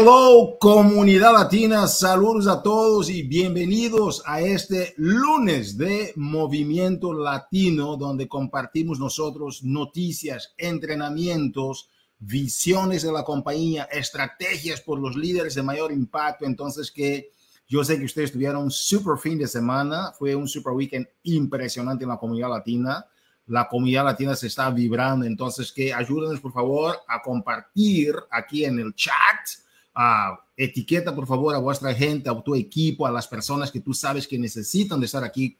Hello comunidad latina, saludos a todos y bienvenidos a este lunes de Movimiento Latino donde compartimos nosotros noticias, entrenamientos, visiones de la compañía, estrategias por los líderes de mayor impacto. Entonces que yo sé que ustedes tuvieron un super fin de semana, fue un super weekend impresionante en la comunidad latina la comunidad latina se está vibrando. Entonces, que ayúdenos por favor a compartir aquí en el chat etiqueta por favor a vuestra gente, a tu equipo, a las personas que tú sabes que necesitan de estar aquí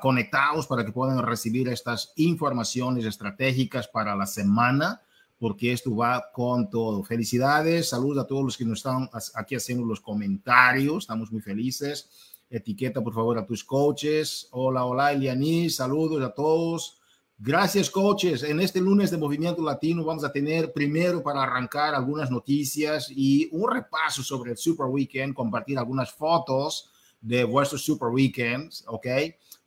conectados para que puedan recibir estas informaciones estratégicas para la semana, porque esto va con todo. Felicidades, saludos a todos los que nos están aquí haciendo los comentarios, estamos muy felices. Etiqueta por favor a tus coaches. Hola, hola, Eliani, saludos a todos. Gracias, coaches. En este lunes de Movimiento Latino vamos a tener primero para arrancar algunas noticias y un repaso sobre el Super Weekend, compartir algunas fotos de vuestros Super Weekends, ¿ok?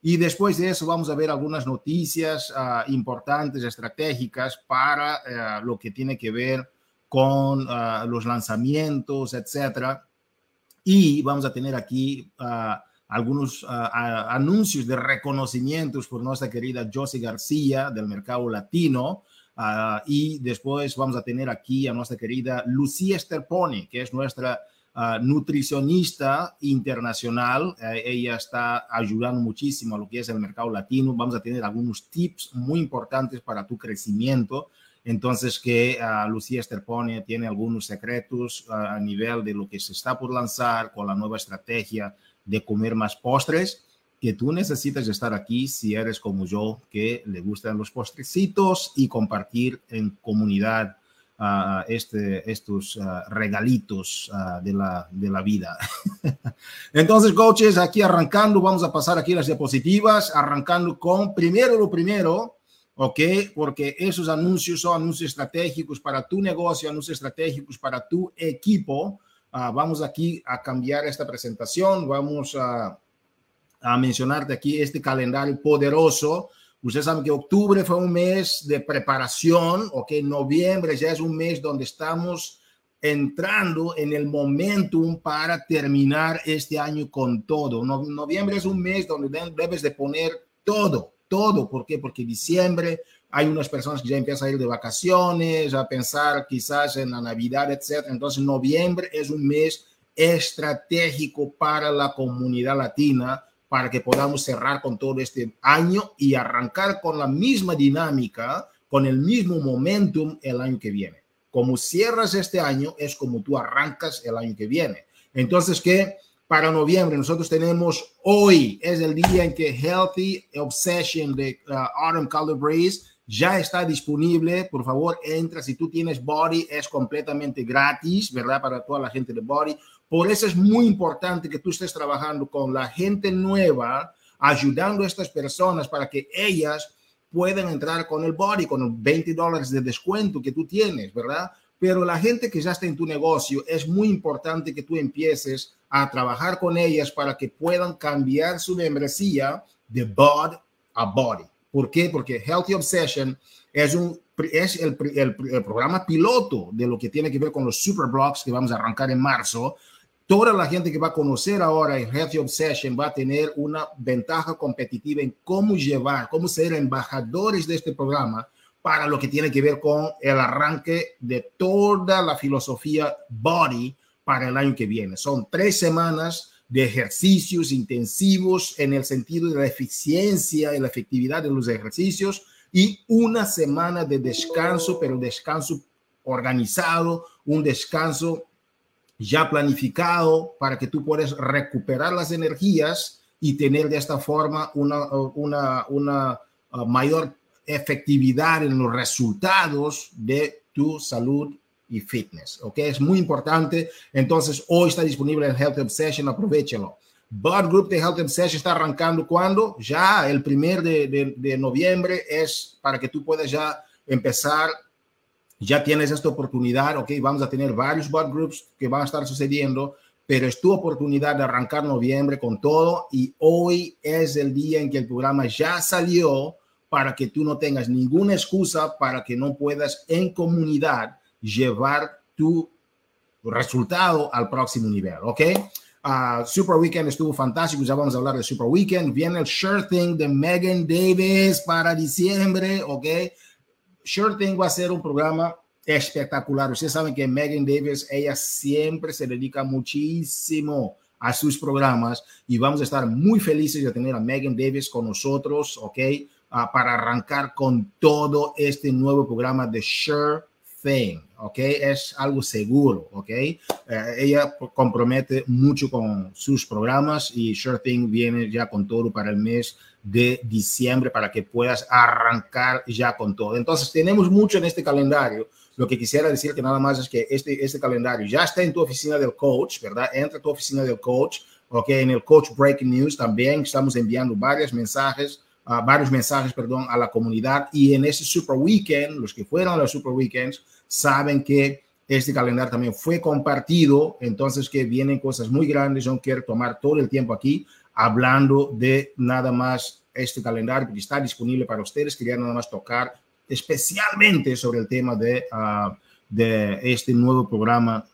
Y después de eso vamos a ver algunas noticias uh, importantes, estratégicas para uh, lo que tiene que ver con uh, los lanzamientos, etcétera. Y vamos a tener aquí algunos uh, anuncios de reconocimientos por nuestra querida Josie García del mercado latino. Uh, y después vamos a tener aquí a nuestra querida Lucía Sterponi, que es nuestra uh, nutricionista internacional. ella está ayudando muchísimo a lo que es el mercado latino. Vamos a tener algunos tips muy importantes para tu crecimiento. Entonces, que Lucía Sterponi tiene algunos secretos a nivel de lo que se está por lanzar con la nueva estrategia de comer más postres, que tú necesitas estar aquí si eres como yo, que le gustan los postrecitos y compartir en comunidad uh, este, estos uh, regalitos uh, de, la, de la vida. Entonces, coaches, aquí arrancando, vamos a pasar aquí las diapositivas, arrancando con primero lo primero, ¿ok? Porque esos anuncios son anuncios estratégicos para tu negocio, anuncios estratégicos para tu equipo. Uh, vamos aquí a cambiar esta presentación, vamos a, a mencionarte aquí este calendario poderoso. Ustedes saben que octubre fue un mes de preparación, ok, noviembre ya es un mes donde estamos entrando en el momentum para terminar este año con todo. No, noviembre es un mes donde debes de poner todo, todo. ¿Por qué? Porque diciembre hay unas personas que ya empiezan a ir de vacaciones, a pensar quizás en la Navidad, etc. Entonces, noviembre es un mes estratégico para la comunidad latina para que podamos cerrar con todo este año y arrancar con la misma dinámica, con el mismo momentum el año que viene. Como cierras este año, es como tú arrancas el año que viene. Entonces, ¿qué? para noviembre. Nosotros tenemos hoy, es el día en que Healthy Obsession de uh, Autumn Color Breeze ya está disponible. Por favor, entra. Si tú tienes Body, es completamente gratis, ¿verdad? Para toda la gente de Body. Por eso es muy importante que tú estés trabajando con la gente nueva, ayudando a estas personas para que ellas puedan entrar con el Body, con los 20 dólares de descuento que tú tienes, ¿verdad? Pero la gente que ya está en tu negocio, es muy importante que tú empieces a trabajar con ellas para que puedan cambiar su membresía de Bud a Body. ¿Por qué? Porque Healthy Obsession es, un, es el, el, el, programa piloto de lo que tiene que ver con los super blocks que vamos a arrancar en marzo. Toda la gente que va a conocer ahora en Healthy Obsession va a tener una ventaja competitiva en cómo llevar, cómo ser embajadores de este programa para lo que tiene que ver con el arranque de toda la filosofía Body para el año que viene. Son tres semanas de ejercicios intensivos en el sentido de la eficiencia y la efectividad de los ejercicios y una semana de descanso, pero descanso organizado, un descanso ya planificado para que tú puedas recuperar las energías y tener de esta forma una, una, una uh, mayor efectividad en los resultados de tu salud y fitness, ¿ok? Es muy importante. Entonces, hoy está disponible en Health Obsession, aprovechalo. Bud Group de Health Obsession está arrancando cuando? Ya el primer de, de, de, noviembre es para que tú puedas ya empezar, ya tienes esta oportunidad, ¿ok? Vamos a tener varios Bud Groups que van a estar sucediendo, pero es tu oportunidad de arrancar noviembre con todo y hoy es el día en que el programa ya salió para que tú no tengas ninguna excusa para que no puedas en comunidad llevar tu resultado al próximo nivel, ¿ok? Uh, Super Weekend estuvo fantástico, ya vamos a hablar de Super Weekend. Viene el Sure Thing de Megan Davis para diciembre, ¿ok? Sure Thing va a ser un programa espectacular. Ustedes saben que Megan Davis, ella siempre se dedica muchísimo a sus programas y vamos a estar muy felices de tener a Megan Davis con nosotros, ¿ok? Uh, para arrancar con todo este nuevo programa de Sure Thing, ¿ok? Es algo seguro, ¿ok? Eh, ella compromete mucho con sus programas y Sure Thing viene ya con todo para el mes de diciembre para que puedas arrancar ya con todo. Entonces, tenemos mucho en este calendario. Lo que quisiera decir que nada más es que este, este calendario ya está en tu oficina del coach, ¿verdad? Entra a tu oficina del coach, ¿ok? En el Coach Breaking News también estamos enviando varios mensajes Uh, varios mensajes, perdón, a la comunidad y en ese Super Weekend, los que fueron a los Super Weekends, saben que este calendario también fue compartido, entonces que vienen cosas muy grandes, no quiero tomar todo el tiempo aquí hablando de nada más este calendario que está disponible para ustedes, quería nada más tocar especialmente sobre el tema de, de este nuevo programa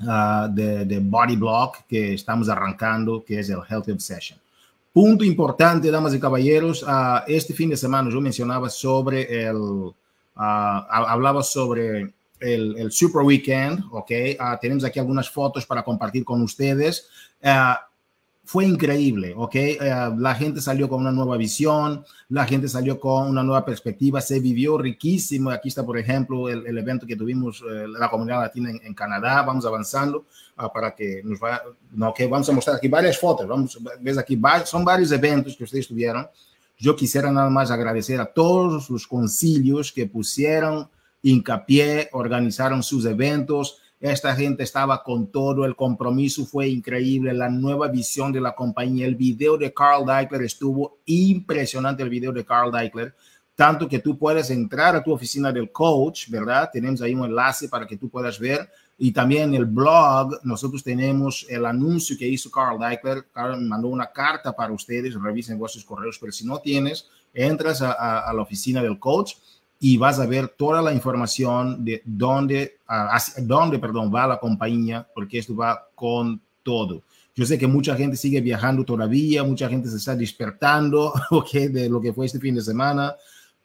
uh, de, Body Block que estamos arrancando, que es el Health Obsession. Punto importante, damas y caballeros, uh, este fin de semana yo mencionaba sobre el, hablaba sobre el, el, Super Weekend, ¿ok? Uh, tenemos aquí algunas fotos para compartir con ustedes. Uh, fue increíble, ¿ok? la gente salió con una nueva visión, la gente salió con una nueva perspectiva, se vivió riquísimo. Aquí está, por ejemplo, el, el evento que tuvimos eh, la comunidad latina en, en, Canadá. Vamos avanzando para que nos vaya, no, que vamos a mostrar aquí varias fotos. Vamos, ves aquí, son varios eventos que ustedes tuvieron. Yo quisiera nada más agradecer a todos los concilios que pusieron hincapié, organizaron sus eventos. Esta gente estaba con todo, el compromiso fue increíble, la nueva visión de la compañía, el video de Carl Deichler estuvo impresionante, el video de Carl Deichler, tanto que tú puedes entrar a tu oficina del coach, ¿verdad? Tenemos ahí un enlace para que tú puedas ver y también en el blog nosotros tenemos el anuncio que hizo Carl Deichler. Carl mandó una carta para ustedes, revisen vuestros correos, pero si no tienes, entras a, a, la oficina del coach y vas a ver toda la información de dónde, dónde perdón, va la compañía, porque esto va con todo. Yo sé que mucha gente sigue viajando todavía, mucha gente se está despertando okay, de lo que fue este fin de semana,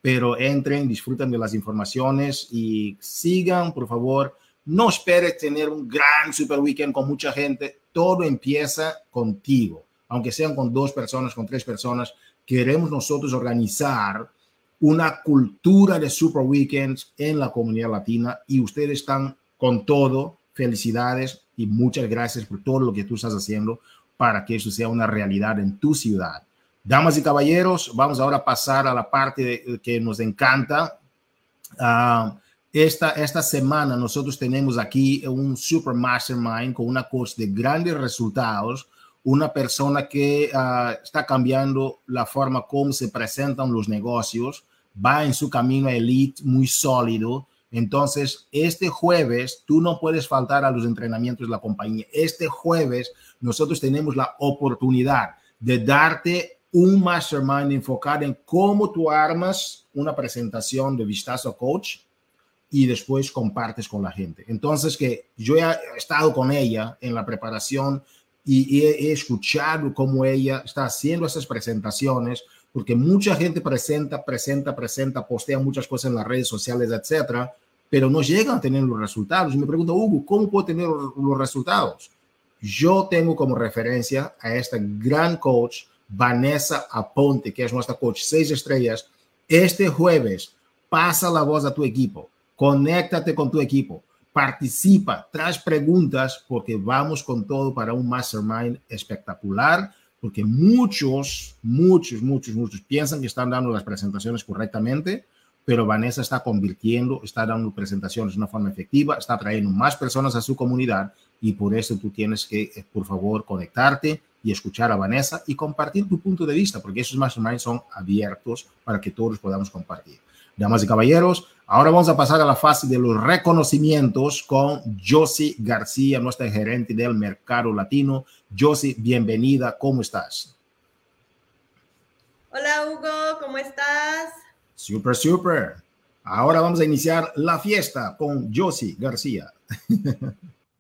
pero entren, disfruten de las informaciones y sigan, por favor, no esperes tener un gran super weekend con mucha gente. Todo empieza contigo, aunque sean con dos personas, con tres personas. Queremos nosotros organizar una cultura de super weekends en la comunidad latina y ustedes están con todo. Felicidades y muchas gracias por todo lo que tú estás haciendo para que eso sea una realidad en tu ciudad. Damas y caballeros, vamos ahora a pasar a la parte que nos encanta. Uh, esta, esta semana nosotros tenemos aquí un super mastermind con una coach de grandes resultados, una persona que uh, está cambiando la forma como se presentan los negocios, va en su camino a elite muy sólido. Entonces, este jueves, tú no puedes faltar a los entrenamientos de la compañía. Este jueves, nosotros tenemos la oportunidad de darte un mastermind enfocado en cómo tú armas una presentación de vistazo coach y después compartes con la gente. Entonces, que yo he estado con ella en la preparación y, he, escuchado cómo ella está haciendo esas presentaciones, porque mucha gente presenta, presenta, presenta, postea muchas cosas en las redes sociales, etcétera, pero no llegan a tener los resultados. Y me pregunto, Hugo, ¿cómo puedo tener los resultados? Yo tengo como referencia a esta gran coach, Vanessa Aponte, que es nuestra coach seis estrellas. Este jueves, pasa la voz a tu equipo conéctate con tu equipo, participa, traes preguntas porque vamos con todo para un mastermind espectacular, porque muchos, muchos, muchos, muchos piensan que están dando las presentaciones correctamente, pero Vanessa está convirtiendo, está dando presentaciones de una forma efectiva, está trayendo más personas a su comunidad y por eso tú tienes que, eh, por favor, conectarte y escuchar a Vanessa y compartir tu punto de vista, porque esos masterminds son abiertos para que todos podamos compartir. Damas y caballeros, ahora vamos a pasar a la fase de los reconocimientos con Josie García, nuestra gerente del mercado latino. Josie, bienvenida, ¿cómo estás? Hola Hugo, ¿cómo estás? Super, super. Ahora vamos a iniciar la fiesta con Josie García.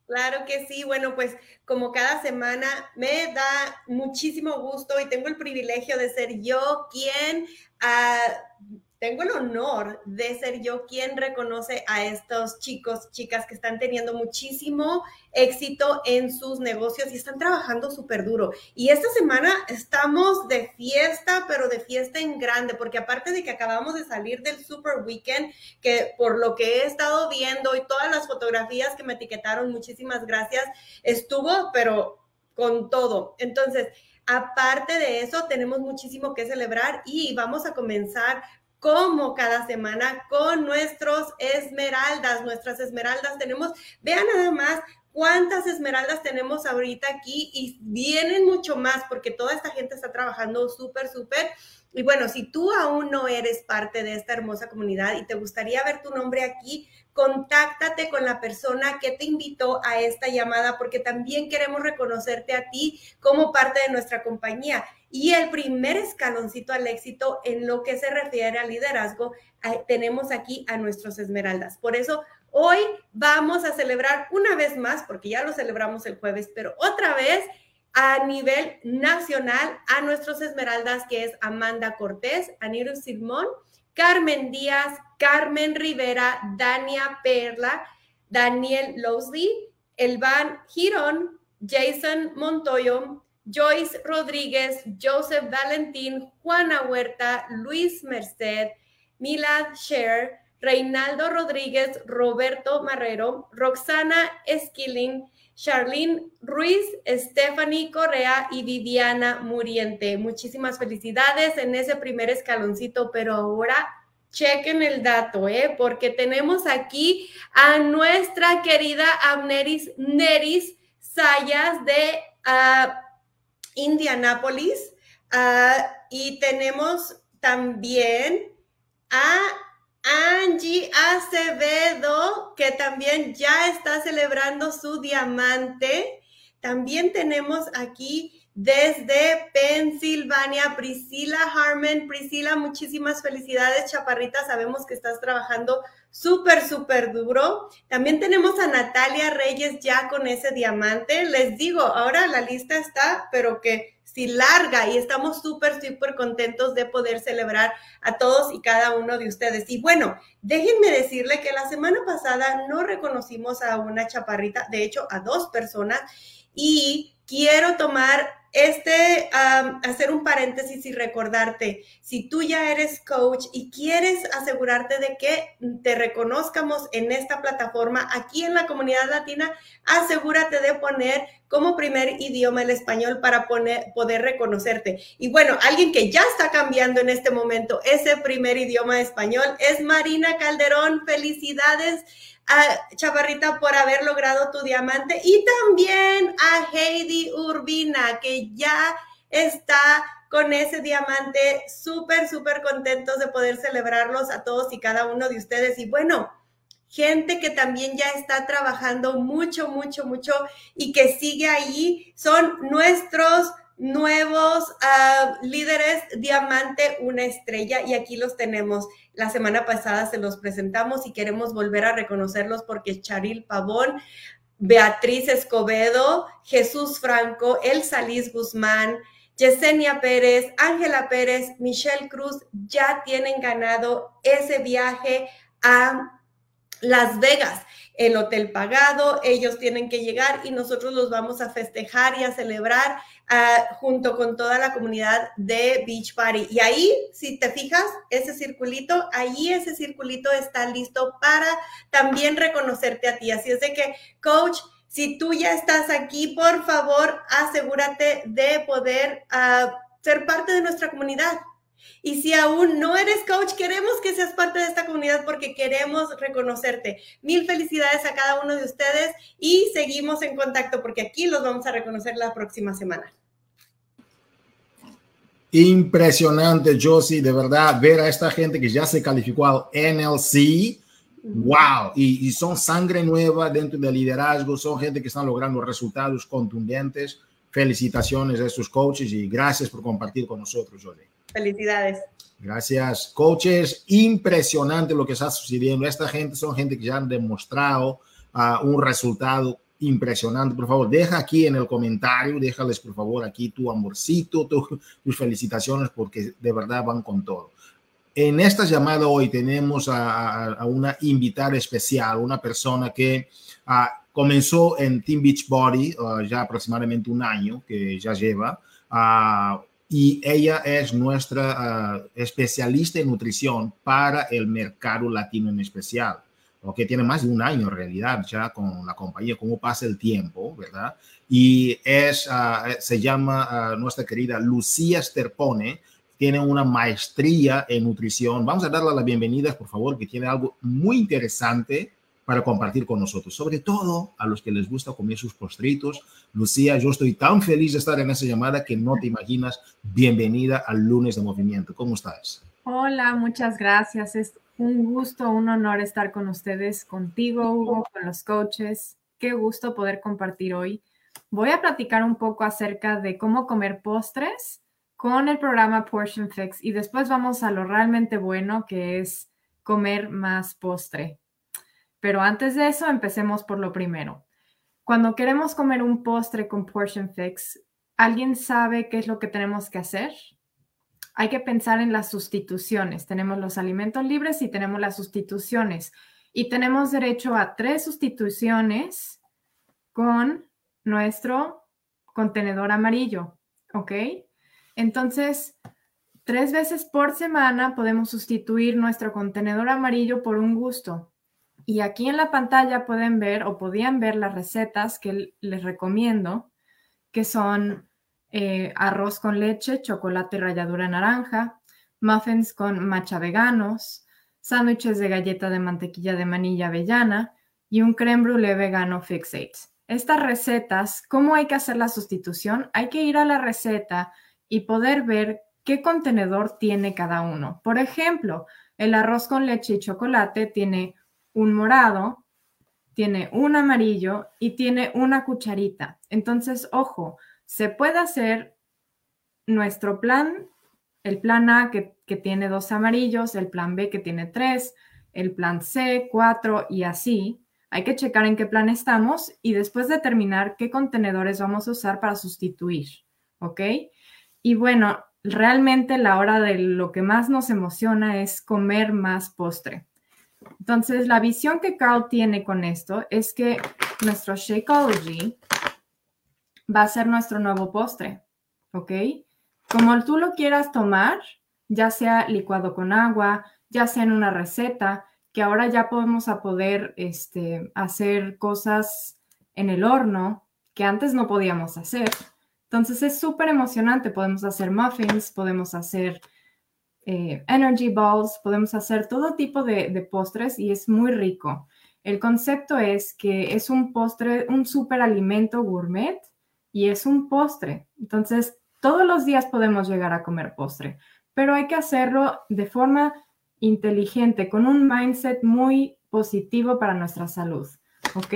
Claro que sí. Bueno, pues como cada semana me da muchísimo gusto y tengo el privilegio de ser yo quien uh, tengo el honor de ser yo quien reconoce a estos chicos, chicas que están teniendo muchísimo éxito en sus negocios y están trabajando súper duro. Y esta semana estamos de fiesta, pero de fiesta en grande, porque aparte de que acabamos de salir del Super Weekend, que por lo que he estado viendo y todas las fotografías que me etiquetaron, muchísimas gracias, estuvo, pero con todo. Entonces, Aparte de eso, tenemos muchísimo que celebrar y vamos a comenzar como cada semana con nuestros esmeraldas, nuestras esmeraldas tenemos, vean nada más cuántas esmeraldas tenemos ahorita aquí y vienen mucho más porque toda esta gente está trabajando súper, súper. Y bueno, si tú aún no eres parte de esta hermosa comunidad y te gustaría ver tu nombre aquí, contáctate con la persona que te invitó a esta llamada porque también queremos reconocerte a ti como parte de nuestra compañía. Y el primer escaloncito al éxito en lo que se refiere al liderazgo, tenemos aquí a nuestros esmeraldas. Por eso hoy vamos a celebrar una vez más, porque ya lo celebramos el jueves, pero otra vez a nivel nacional a nuestros esmeraldas, que es Amanda Cortés, Aniru Simón, Carmen Díaz, Carmen Rivera, Dania Perla, Daniel Losley, Elvan Girón, Jason Montoyo, Joyce Rodríguez, Joseph Valentín, Juana Huerta, Luis Merced, Milad Sher, Reinaldo Rodríguez, Roberto Marrero, Roxana Esquilín, Charlene Ruiz, Stephanie Correa y Viviana Muriente. Muchísimas felicidades en ese primer escaloncito, pero ahora chequen el dato, ¿eh? porque tenemos aquí a nuestra querida Amneris Neris Sayas de uh, Indianápolis uh, y tenemos también a Angie Acevedo, que también ya está celebrando su diamante. También tenemos aquí desde Pensilvania, Priscila Harmon. Priscila, muchísimas felicidades, chaparrita. Sabemos que estás trabajando súper, súper duro. También tenemos a Natalia Reyes ya con ese diamante. Les digo, ahora la lista está, pero que larga y estamos súper, súper contentos de poder celebrar a todos y cada uno de ustedes. Y bueno, déjenme decirle que la semana pasada no reconocimos a una chaparrita, de hecho a dos personas, y quiero tomar este, hacer un paréntesis y recordarte, si tú ya eres coach y quieres asegurarte de que te reconozcamos en esta plataforma aquí en la comunidad latina, asegúrate de poner como primer idioma el español para poner, poder reconocerte. Y bueno, alguien que ya está cambiando en este momento ese primer idioma español es Marina Calderón. Felicidades a Chavarrita por haber logrado tu diamante y también a Heidi Urbina que ya está con ese diamante, súper, súper contentos de poder celebrarlos a todos y cada uno de ustedes. Y bueno, gente que también ya está trabajando mucho, mucho, mucho y que sigue ahí, son nuestros nuevos uh, líderes diamante, una estrella, y aquí los tenemos. La semana pasada se los presentamos y queremos volver a reconocerlos porque Charil Pavón, Beatriz Escobedo, Jesús Franco, El Salís Guzmán, Yesenia Pérez, Ángela Pérez, Michelle Cruz ya tienen ganado ese viaje a las Vegas, el hotel pagado, ellos tienen que llegar y nosotros los vamos a festejar y a celebrar uh, junto con toda la comunidad de Beach Party. Y ahí, si te fijas, ese circulito, ahí ese circulito está listo para también reconocerte a ti. Así es de que, coach, si tú ya estás aquí, por favor, asegúrate de poder uh, ser parte de nuestra comunidad. Y si aún no eres coach, queremos que seas parte de esta comunidad porque queremos reconocerte. Mil felicidades a cada uno de ustedes y seguimos en contacto porque aquí los vamos a reconocer la próxima semana. Impresionante, Josie, de verdad, ver a esta gente que ya se calificó al NLC. Wow, y, y, son sangre nueva dentro del liderazgo, son gente que están logrando resultados contundentes. Felicitaciones a estos coaches y gracias por compartir con nosotros, Josie. Felicidades. Gracias, coaches. Impresionante lo que está sucediendo. Esta gente son gente que ya han demostrado uh, un resultado impresionante. Por favor, deja aquí en el comentario, déjales por favor aquí tu amorcito, tus felicitaciones, porque de verdad van con todo. En esta llamada hoy tenemos a, una invitada especial, una persona que ah, comenzó en Team Beachbody uh, ya aproximadamente un año, que ya lleva, uh, y ella es nuestra uh, especialista en nutrición para el mercado latino en especial, o que tiene más de un año en realidad ya con la compañía, cómo pasa el tiempo, ¿verdad? Y es, se llama nuestra querida Lucía Sterpone, tiene una maestría en nutrición. Vamos a darle la bienvenida, por favor, que tiene algo muy interesante para compartir con nosotros, sobre todo a los que les gusta comer sus postritos. Lucía, yo estoy tan feliz de estar en esa llamada que no te imaginas. Bienvenida al lunes de movimiento. ¿Cómo estás? Hola, muchas gracias. Es un gusto, un honor estar con ustedes, contigo, Hugo, con los coaches. Qué gusto poder compartir hoy. Voy a platicar un poco acerca de cómo comer postres con el programa Portion Fix y después vamos a lo realmente bueno que es comer más postre. Pero antes de eso, empecemos por lo primero. Cuando queremos comer un postre con Portion Fix, ¿alguien sabe qué es lo que tenemos que hacer? Hay que pensar en las sustituciones. Tenemos los alimentos libres y tenemos las sustituciones. Y tenemos derecho a tres sustituciones con nuestro contenedor amarillo. ¿Ok? Entonces, tres veces por semana podemos sustituir nuestro contenedor amarillo por un gusto. Y aquí en la pantalla pueden ver o podían ver las recetas que les recomiendo, que son eh, arroz con leche, chocolate y ralladura naranja, muffins con matcha veganos, sándwiches de galleta de mantequilla de manilla avellana y un creme brulee vegano fixate. Estas recetas, ¿cómo hay que hacer la sustitución? Hay que ir a la receta y poder ver qué contenedor tiene cada uno. Por ejemplo, el arroz con leche y chocolate tiene un morado, tiene un amarillo y tiene una cucharita. Entonces, ojo, se puede hacer nuestro plan, el plan A que, tiene dos amarillos, el plan B que tiene tres, el plan C, cuatro y así. Hay que checar en qué plan estamos y después determinar qué contenedores vamos a usar para sustituir, ¿ok? Y bueno, realmente la hora de lo que más nos emociona es comer más postre. Entonces, la visión que Carl tiene con esto es que nuestro Shakeology va a ser nuestro nuevo postre, ¿ok? Como tú lo quieras tomar, ya sea licuado con agua, ya sea en una receta, que ahora ya podemos a poder este, hacer cosas en el horno que antes no podíamos hacer. Entonces es súper emocionante. Podemos hacer muffins, podemos hacer eh, energy balls, podemos hacer todo tipo de, postres y es muy rico. El concepto es que es un postre, un superalimento gourmet y es un postre. Entonces, todos los días podemos llegar a comer postre, pero hay que hacerlo de forma inteligente, con un mindset muy positivo para nuestra salud. ¿Ok?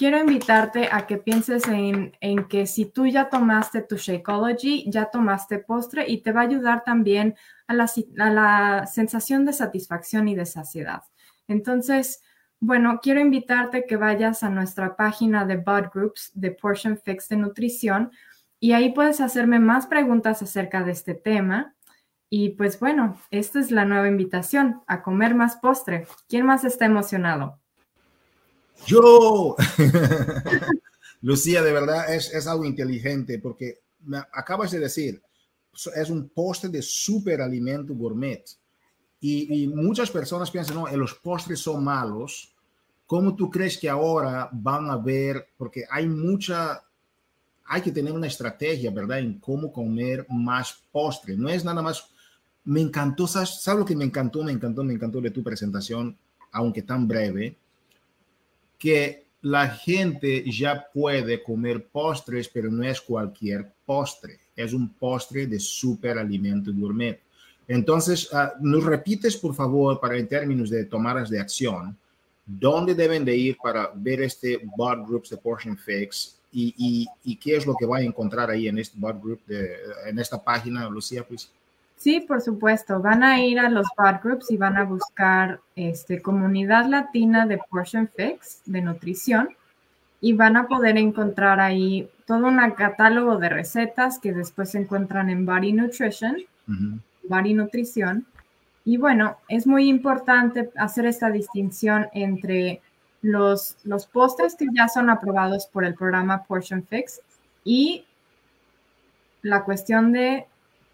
quiero invitarte a que pienses en, que si tú ya tomaste tu Shakeology, ya tomaste postre y te va a ayudar también a la, sensación de satisfacción y de saciedad. Entonces, bueno, quiero invitarte que vayas a nuestra página de Bud Groups de Portion Fix de Nutrición y ahí puedes hacerme más preguntas acerca de este tema. Y pues bueno, esta es la nueva invitación a comer más postre. ¿Quién más está emocionado? Yo, Lucía, de verdad es, es algo inteligente porque me acabas de decir, es un postre de superalimento gourmet. Y, y, muchas personas piensan, no, los postres son malos. ¿Cómo tú crees que ahora van a ver? Porque hay mucha, hay que tener una estrategia, ¿verdad? En cómo comer más postre. No es nada más, me encantó, ¿sabes, ¿sabes lo que me encantó? Me encantó, me encantó de tu presentación, aunque tan breve que la gente ya puede comer postres, pero no es cualquier postre, es un postre de superalimento gourmet. Entonces, uh, nos repites, por favor, para en términos de tomadas de acción, dónde deben de ir para ver este Bot Groups de Portion Fix y, y, y, qué es lo que va a encontrar ahí en este Bot Group, de, en esta página, Lucía, pues. Sí, por supuesto. Van a ir a los bad groups y van a buscar este, comunidad latina de Portion Fix, de nutrición. Y van a poder encontrar ahí todo un catálogo de recetas que después se encuentran en Body Nutrition, Body Nutrición. Y bueno, es muy importante hacer esta distinción entre los, los postres que ya son aprobados por el programa Portion Fix y la cuestión de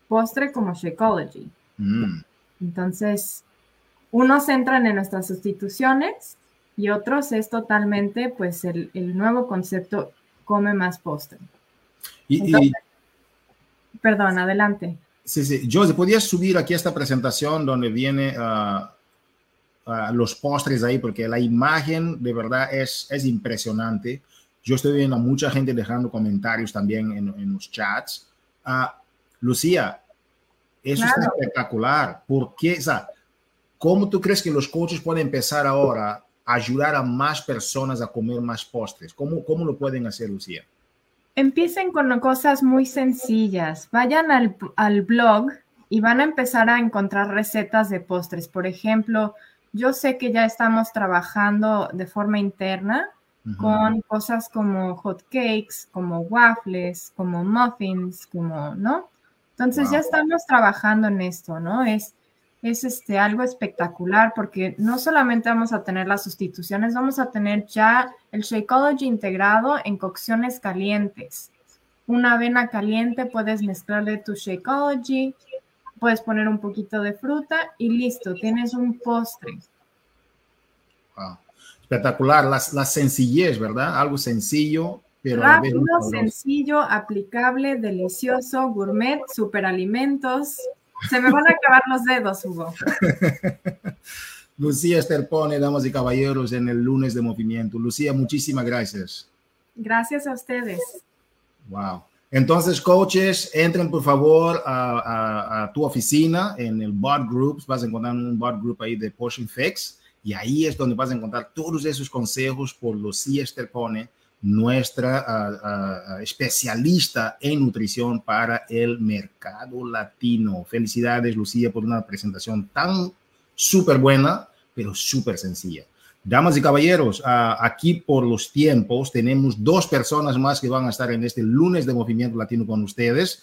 postre como Shakeology. Mm. Entonces, unos entran en nuestras sustituciones y otros es totalmente pues el, nuevo concepto come más postre. Y, perdón, adelante. Sí, sí. José, ¿podías subir aquí esta presentación donde viene ah, ah, los postres ahí? Porque la imagen de verdad es, es impresionante. Yo estoy viendo a mucha gente dejando comentarios también en, los chats. Ah, Lucía, eso es espectacular. ¿Por qué? O sea, ¿Cómo tú crees que los coaches pueden empezar ahora ayudar a más personas a comer más postres? ¿Cómo, cómo lo pueden hacer, Lucía? Empiecen con cosas muy sencillas. Vayan al, al blog y van a empezar a encontrar recetas de postres. Por ejemplo, yo sé que ya estamos trabajando de forma interna con cosas como hot cakes, como waffles, como muffins, como, ¿no? Entonces ya estamos trabajando en esto, ¿no? Es es este, algo espectacular porque no solamente vamos a tener las sustituciones, vamos a tener ya el Shakeology integrado en cocciones calientes. Una avena caliente, puedes mezclarle tu Shakeology, puedes poner un poquito de fruta y listo, tienes un postre. Espectacular, la, la, sencillez, ¿verdad? Algo sencillo, pero rápido, sencillo, aplicable, delicioso, gourmet, superalimentos. Se me van a acabar los dedos, Hugo. Lucía Esterpone, damas y caballeros, en el lunes de movimiento. Lucía, muchísimas gracias. Gracias a ustedes. Wow. Entonces, coaches, entren por favor a, tu oficina en el bot groups. Vas a encontrar un bot group ahí de Portion Fix y ahí es donde vas a encontrar todos esos consejos por Lucía Esterpone nuestra especialista en nutrición para el mercado latino. Felicidades, Lucía, por una presentación tan súper buena, pero súper sencilla. Damas y caballeros, aquí por los tiempos tenemos dos personas más que van a estar en este lunes de Movimiento Latino con ustedes.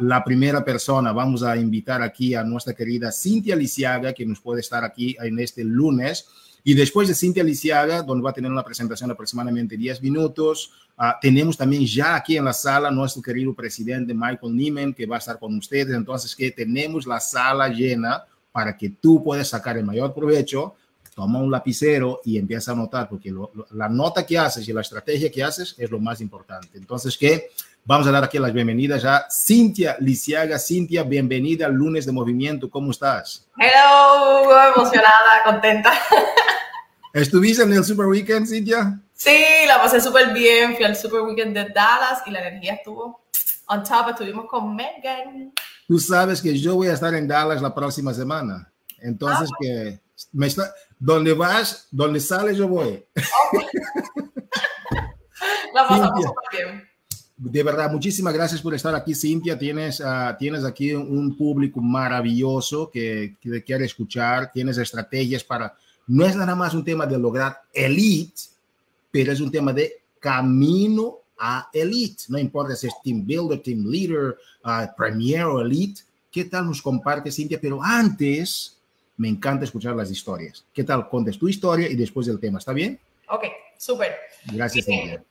la primera persona, vamos a invitar aquí a nuestra querida Cintia Lisiaga, que nos puede estar aquí en este lunes. Y después de Cintia Lisiaga, donde va a tener una presentación de aproximadamente 10 minutos, ah, tenemos también ya aquí en la sala nuestro querido presidente Michael Nieman, que va a estar con ustedes. Entonces, que tenemos la sala llena para que tú puedas sacar el mayor provecho. Toma un lapicero y empieza a anotar, porque la nota que haces y la estrategia que haces es lo más importante. Entonces, que vamos a dar aquí las bienvenidas a Cintia Lisiaga. Cintia, bienvenida al lunes de movimiento. ¿Cómo estás? Hello, emocionada, contenta. ¿Estuviste en el Super Weekend, Cintia? Sí, la pasé súper bien. Fui al Super Weekend de Dallas y la energía estuvo on top. Estuvimos con Megan. Tú sabes que yo voy a estar en Dallas la próxima semana. Entonces, ah, que me está, donde vas, donde sales, yo voy. la pasamos súper bien. De verdad, muchísimas gracias por estar aquí, Cintia. Tienes, uh, tienes aquí un público maravilloso que, que quiere escuchar. Tienes estrategias para no es nada más un tema de lograr elite, pero es un tema de camino a elite. No importa si es team builder, team leader, uh, premier o elite. ¿Qué tal nos comparte, Cintia? Pero antes, me encanta escuchar las historias. ¿Qué tal? Contes tu historia y después el tema. ¿Está bien? Ok, súper. Gracias, Cintia.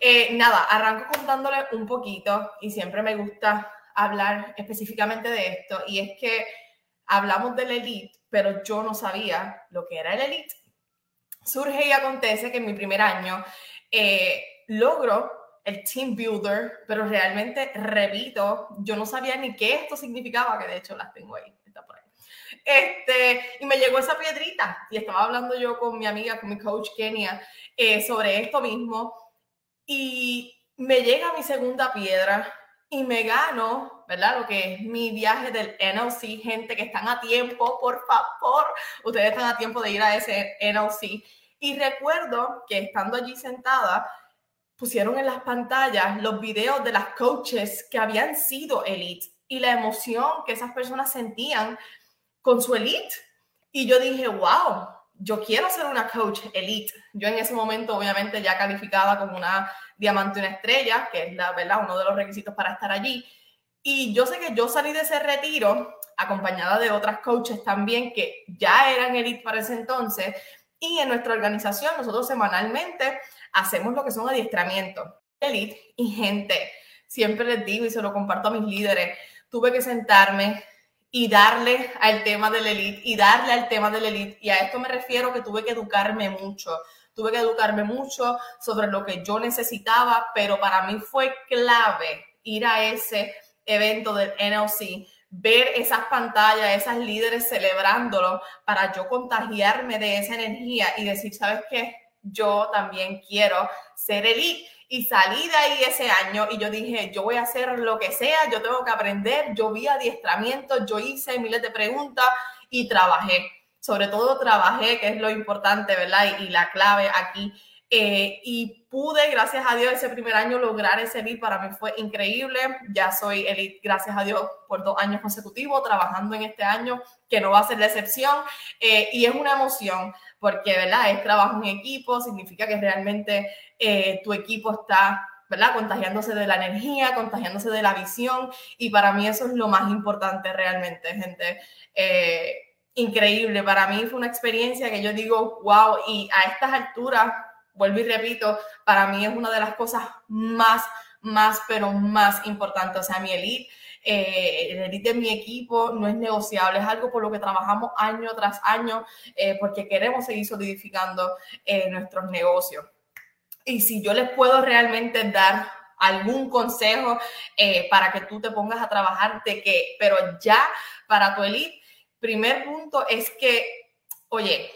Eh, nada, arranco contándole un poquito y siempre me gusta hablar específicamente de esto y es que hablamos del elite pero yo no sabía lo que era el elite. Surge y acontece que en mi primer año eh, logro el team builder, pero realmente, repito, yo no sabía ni qué esto significaba, que de hecho las tengo ahí, está por ahí. Este, y me llegó esa piedrita y estaba hablando yo con mi amiga, con mi coach Kenia, eh, sobre esto mismo y me llega mi segunda piedra y me gano, ¿verdad? Lo que es mi viaje del NLC, gente que están a tiempo, por favor, ustedes están a tiempo de ir a ese NLC. Y recuerdo que estando allí sentada, pusieron en las pantallas los videos de las coaches que habían sido elite y la emoción que esas personas sentían con su elite. Y yo dije, wow, yo quiero ser una coach elite. Yo en ese momento, obviamente, ya calificaba como una diamante, una estrella, que es la verdad, uno de los requisitos para estar allí. Y yo sé que yo salí de ese retiro acompañada de otras coaches también que ya eran elite para ese entonces. Y en nuestra organización, nosotros semanalmente hacemos lo que son adiestramientos. Elite y gente, siempre les digo y se lo comparto a mis líderes, tuve que sentarme, y darle al tema del elite y darle al tema del elite. Y a esto me refiero que tuve que educarme mucho. Tuve que educarme mucho sobre lo que yo necesitaba, pero para mí fue clave ir a ese evento del NLC, ver esas pantallas, esas líderes celebrándolo para yo contagiarme de esa energía y decir, ¿sabes qué? Yo también quiero ser elite y salí de ahí ese año y yo dije, yo voy a hacer lo que sea, yo tengo que aprender, yo vi adiestramiento, yo hice miles de preguntas y trabajé. Sobre todo trabajé, que es lo importante, ¿verdad? Y, la clave aquí. Eh, y pude, gracias a Dios, ese primer año lograr ese elite. Para mí fue increíble. Ya soy elite, gracias a Dios, por dos años consecutivos, trabajando en este año, que no va a ser la excepción. Eh, y es una emoción porque, ¿verdad? Es trabajo en equipo, significa que realmente eh, tu equipo está, ¿verdad? Contagiándose de la energía, contagiándose de la visión y para mí eso es lo más importante realmente, gente. Eh, increíble, para mí fue una experiencia que yo digo, wow, y a estas alturas, vuelvo y repito, para mí es una de las cosas más, más, pero más importantes. O sea, mi elite eh, el elite de mi equipo no es negociable, es algo por lo que trabajamos año tras año eh, porque queremos seguir solidificando eh, nuestros negocios. Y si yo les puedo realmente dar algún consejo eh, para que tú te pongas a trabajar de que, pero ya para tu elite, primer punto es que, oye,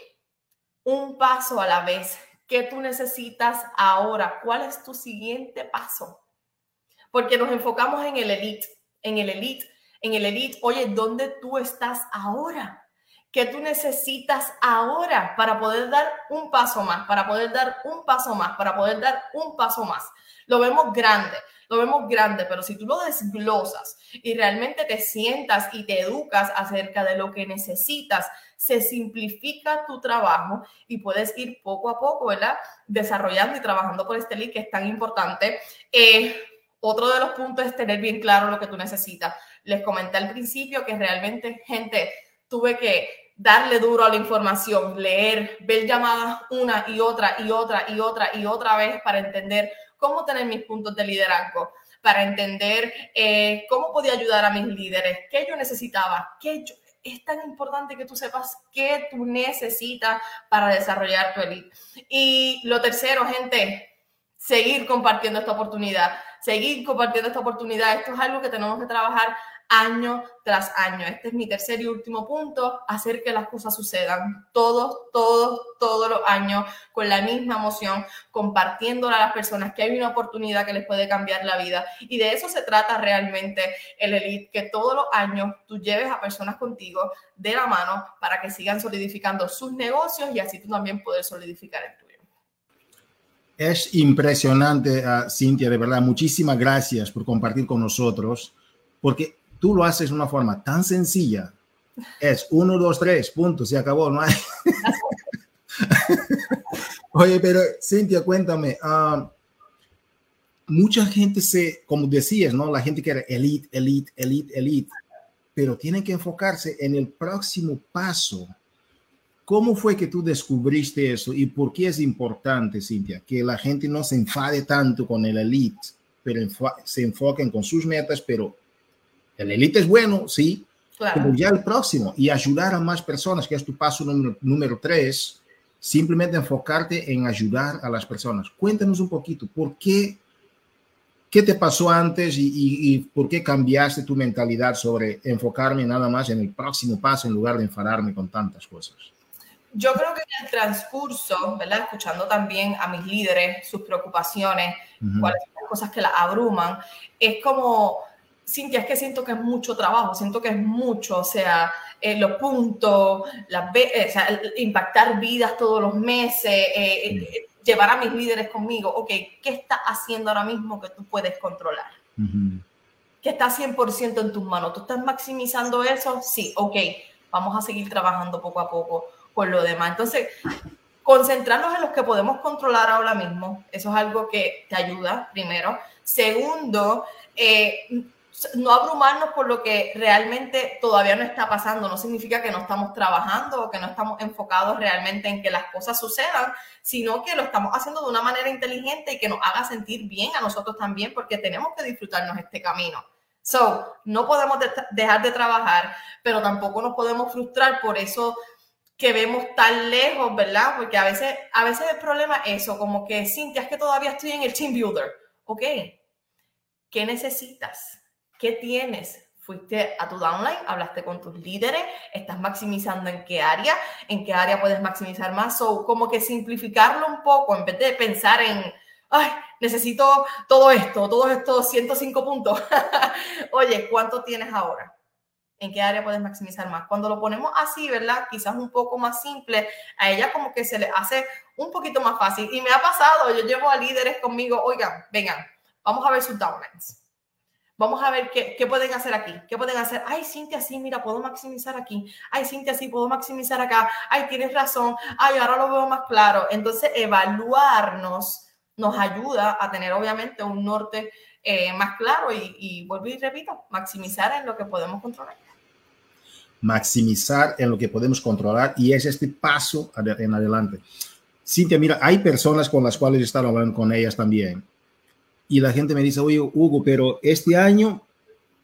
un paso a la vez. ¿Qué tú necesitas ahora? ¿Cuál es tu siguiente paso? Porque nos enfocamos en el elite en el elite, en el elite, oye, ¿dónde tú estás ahora? ¿Qué tú necesitas ahora para poder dar un paso más, para poder dar un paso más, para poder dar un paso más? Lo vemos grande, lo vemos grande, pero si tú lo desglosas y realmente te sientas y te educas acerca de lo que necesitas, se simplifica tu trabajo y puedes ir poco a poco, ¿verdad? Desarrollando y trabajando por este lead que es tan importante. Eh, otro de los puntos es tener bien claro lo que tú necesitas. Les comenté al principio que realmente, gente, tuve que darle duro a la información, leer, ver llamadas una y otra y otra y otra y otra vez para entender cómo tener mis puntos de liderazgo, para entender eh, cómo podía ayudar a mis líderes, qué yo necesitaba, qué yo, es tan importante que tú sepas qué tú necesitas para desarrollar tu elite. Y lo tercero, gente, seguir compartiendo esta oportunidad seguir compartiendo esta oportunidad. Esto es algo que tenemos que trabajar año tras año. Este es mi tercer y último punto, hacer que las cosas sucedan todos, todos, todos los años con la misma emoción, compartiéndola a las personas que hay una oportunidad que les puede cambiar la vida. Y de eso se trata realmente el Elite, que todos los años tú lleves a personas contigo de la mano para que sigan solidificando sus negocios y así tú también puedes solidificar el tuyo. Es impresionante, uh, Cintia, de verdad. Muchísimas gracias por compartir con nosotros, porque tú lo haces de una forma tan sencilla. Es uno, dos, tres, punto, se acabó, no hay. Oye, pero Cintia, cuéntame, uh, mucha gente se, como decías, ¿no? La gente quiere elite, elite, elite, elite, pero tiene que enfocarse en el próximo paso ¿Cómo fue que tú descubriste eso y por qué es importante, Cintia, que la gente no se enfade tanto con el elite, pero se enfoquen con sus metas, pero el elite es bueno, sí, pero ya el próximo y ayudar a más personas, que es tu paso número, número tres, simplemente enfocarte en ayudar a las personas. Cuéntanos un poquito, ¿por qué? ¿Qué te pasó antes y, y, y por qué cambiaste tu mentalidad sobre enfocarme nada más en el próximo paso en lugar de enfadarme con tantas cosas? Yo creo que en el transcurso, ¿verdad? Escuchando también a mis líderes, sus preocupaciones, cuáles son las cosas que la abruman, es como, Cintia, es que siento que es mucho trabajo, siento que es mucho, o sea, eh, los puntos, las, eh, o sea, impactar vidas todos los meses, eh, llevar a mis líderes conmigo, ok, ¿qué está haciendo ahora mismo que tú puedes controlar? ¿Qué está 100% en tus manos? ¿Tú estás maximizando eso? Sí, ok, vamos a seguir trabajando poco a poco por lo demás. Entonces, concentrarnos en los que podemos controlar ahora mismo, eso es algo que te ayuda, primero. Segundo, eh, no abrumarnos por lo que realmente todavía no está pasando. No significa que no estamos trabajando o que no estamos enfocados realmente en que las cosas sucedan, sino que lo estamos haciendo de una manera inteligente y que nos haga sentir bien a nosotros también, porque tenemos que disfrutarnos este camino. So, no podemos dejar de trabajar, pero tampoco nos podemos frustrar por eso que vemos tan lejos, ¿verdad? Porque a veces, a veces el problema es eso, como que, Cintia, es que todavía estoy en el team builder. Ok, ¿qué necesitas? ¿Qué tienes? Fuiste a tu downline, hablaste con tus líderes, estás maximizando en qué área, en qué área puedes maximizar más. O como que simplificarlo un poco en vez de pensar en, ay, necesito todo esto, todos estos 105 puntos. Oye, ¿cuánto tienes ahora? ¿En qué área puedes maximizar más? Cuando lo ponemos así, ¿verdad? Quizás un poco más simple, a ella como que se le hace un poquito más fácil. Y me ha pasado, yo llevo a líderes conmigo, oigan, vengan, vamos a ver sus downlines. Vamos a ver qué, qué, pueden hacer aquí. ¿Qué pueden hacer? Ay, Cintia, sí, mira, puedo maximizar aquí. Ay, Cintia, sí, puedo maximizar acá. Ay, tienes razón. Ay, ahora lo veo más claro. Entonces, evaluarnos nos ayuda a tener obviamente un norte eh, más claro y, y vuelvo y repito, maximizar en lo que podemos controlar. Maximizar en lo que podemos controlar y es este paso en adelante. Cintia, mira, hay personas con las cuales estado hablando con ellas también y la gente me dice, oye, Hugo, pero este año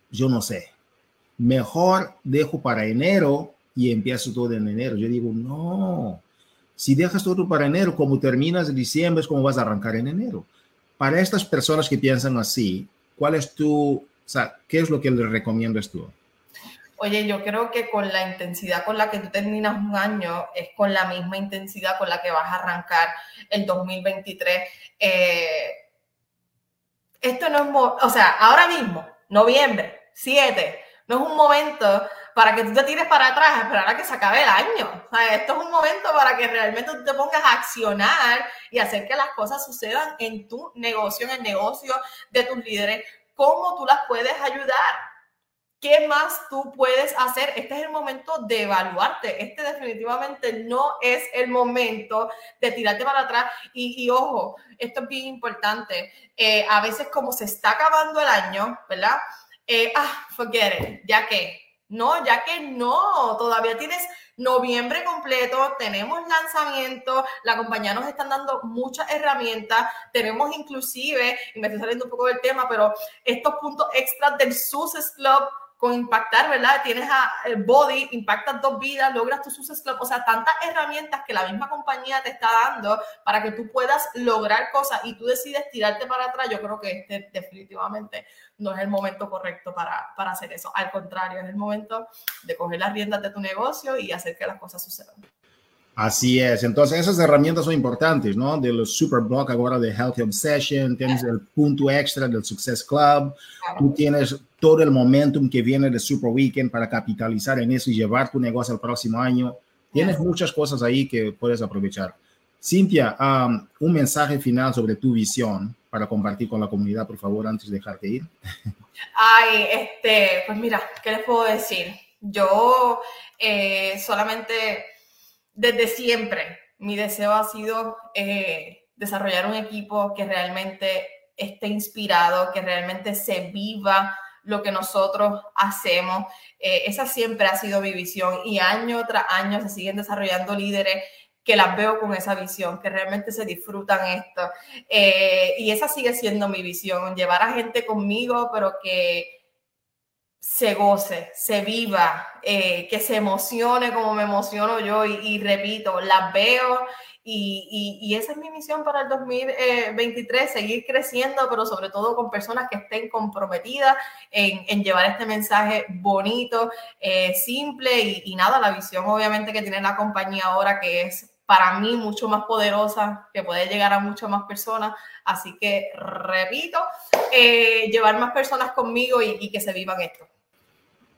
yo no sé, mejor dejo para enero y empiezo todo en enero. Yo digo, no, si dejas todo para enero, como terminas en diciembre, es como vas a arrancar en enero. Para estas personas que piensan así, ¿cuál es tu, o sea, qué es lo que les recomiendas tú? Oye, yo creo que con la intensidad con la que tú terminas un año es con la misma intensidad con la que vas a arrancar el 2023. Eh, esto no es, o sea, ahora mismo, noviembre, 7, no es un momento para que tú te tires para atrás a esperar a que se acabe el año. O sea, esto es un momento para que realmente tú te pongas a accionar y hacer que las cosas sucedan en tu negocio, en el negocio de tus líderes, cómo tú las puedes ayudar. ¿Qué más tú puedes hacer? Este es el momento de evaluarte. Este definitivamente no es el momento de tirarte para atrás. Y, ojo, esto es bien importante. Eh, a veces como se está acabando el año, ¿verdad? Eh, ah, forget it, ya que no, ya que no, todavía tienes noviembre completo, tenemos lanzamiento, la compañía nos están dando muchas herramientas, tenemos inclusive, y me estoy saliendo un poco del tema, pero estos puntos extras del Success Club con impactar, ¿verdad? Tienes a el body, impactas dos vidas, logras tu success club, o sea, tantas herramientas que la misma compañía te está dando para que tú puedas lograr cosas y tú decides tirarte para atrás, yo creo que este definitivamente no es el momento correcto para, para hacer eso. Al contrario, es el momento de coger las riendas de tu negocio y hacer que las cosas sucedan. Así es. Entonces, esas herramientas son importantes, ¿no? De los Superblock ahora de Healthy Obsession, tienes el punto extra del Success Club, tú tienes todo el momentum que viene de Super Weekend para capitalizar en eso y llevar tu negocio al próximo año. Tienes muchas cosas ahí que puedes aprovechar. Cintia, um, un mensaje final sobre tu visión para compartir con la comunidad, por favor, antes de dejarte ir. Ay, este, pues mira, ¿qué les puedo decir? Yo eh, solamente desde siempre mi deseo ha sido eh, desarrollar un equipo que realmente esté inspirado, que realmente se viva lo que nosotros hacemos. Eh, esa siempre ha sido mi visión y año tras año se siguen desarrollando líderes que las veo con esa visión, que realmente se disfrutan esto. Eh, y esa sigue siendo mi visión, llevar a gente conmigo, pero que se goce, se viva, eh, que se emocione como me emociono yo y, repito, las veo y, y, esa es mi misión para el 2023, seguir creciendo, pero sobre todo con personas que estén comprometidas en, en llevar este mensaje bonito, eh, simple y, y nada, la visión obviamente que tiene la compañía ahora que es para mí mucho más poderosa, que puede llegar a muchas más personas. Así que, repito, eh, llevar más personas conmigo y, que se vivan esto.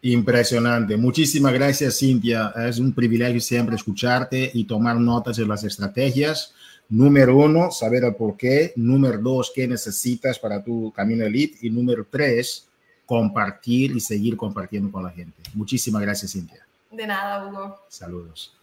Impresionante. Muchísimas gracias, Cintia. Es un privilegio siempre escucharte y tomar notas de las estrategias. Número uno, saber el por qué. Número dos, qué necesitas para tu camino elite. Y número tres, compartir y seguir compartiendo con la gente. Muchísimas gracias, Cintia. De nada, Hugo. Saludos.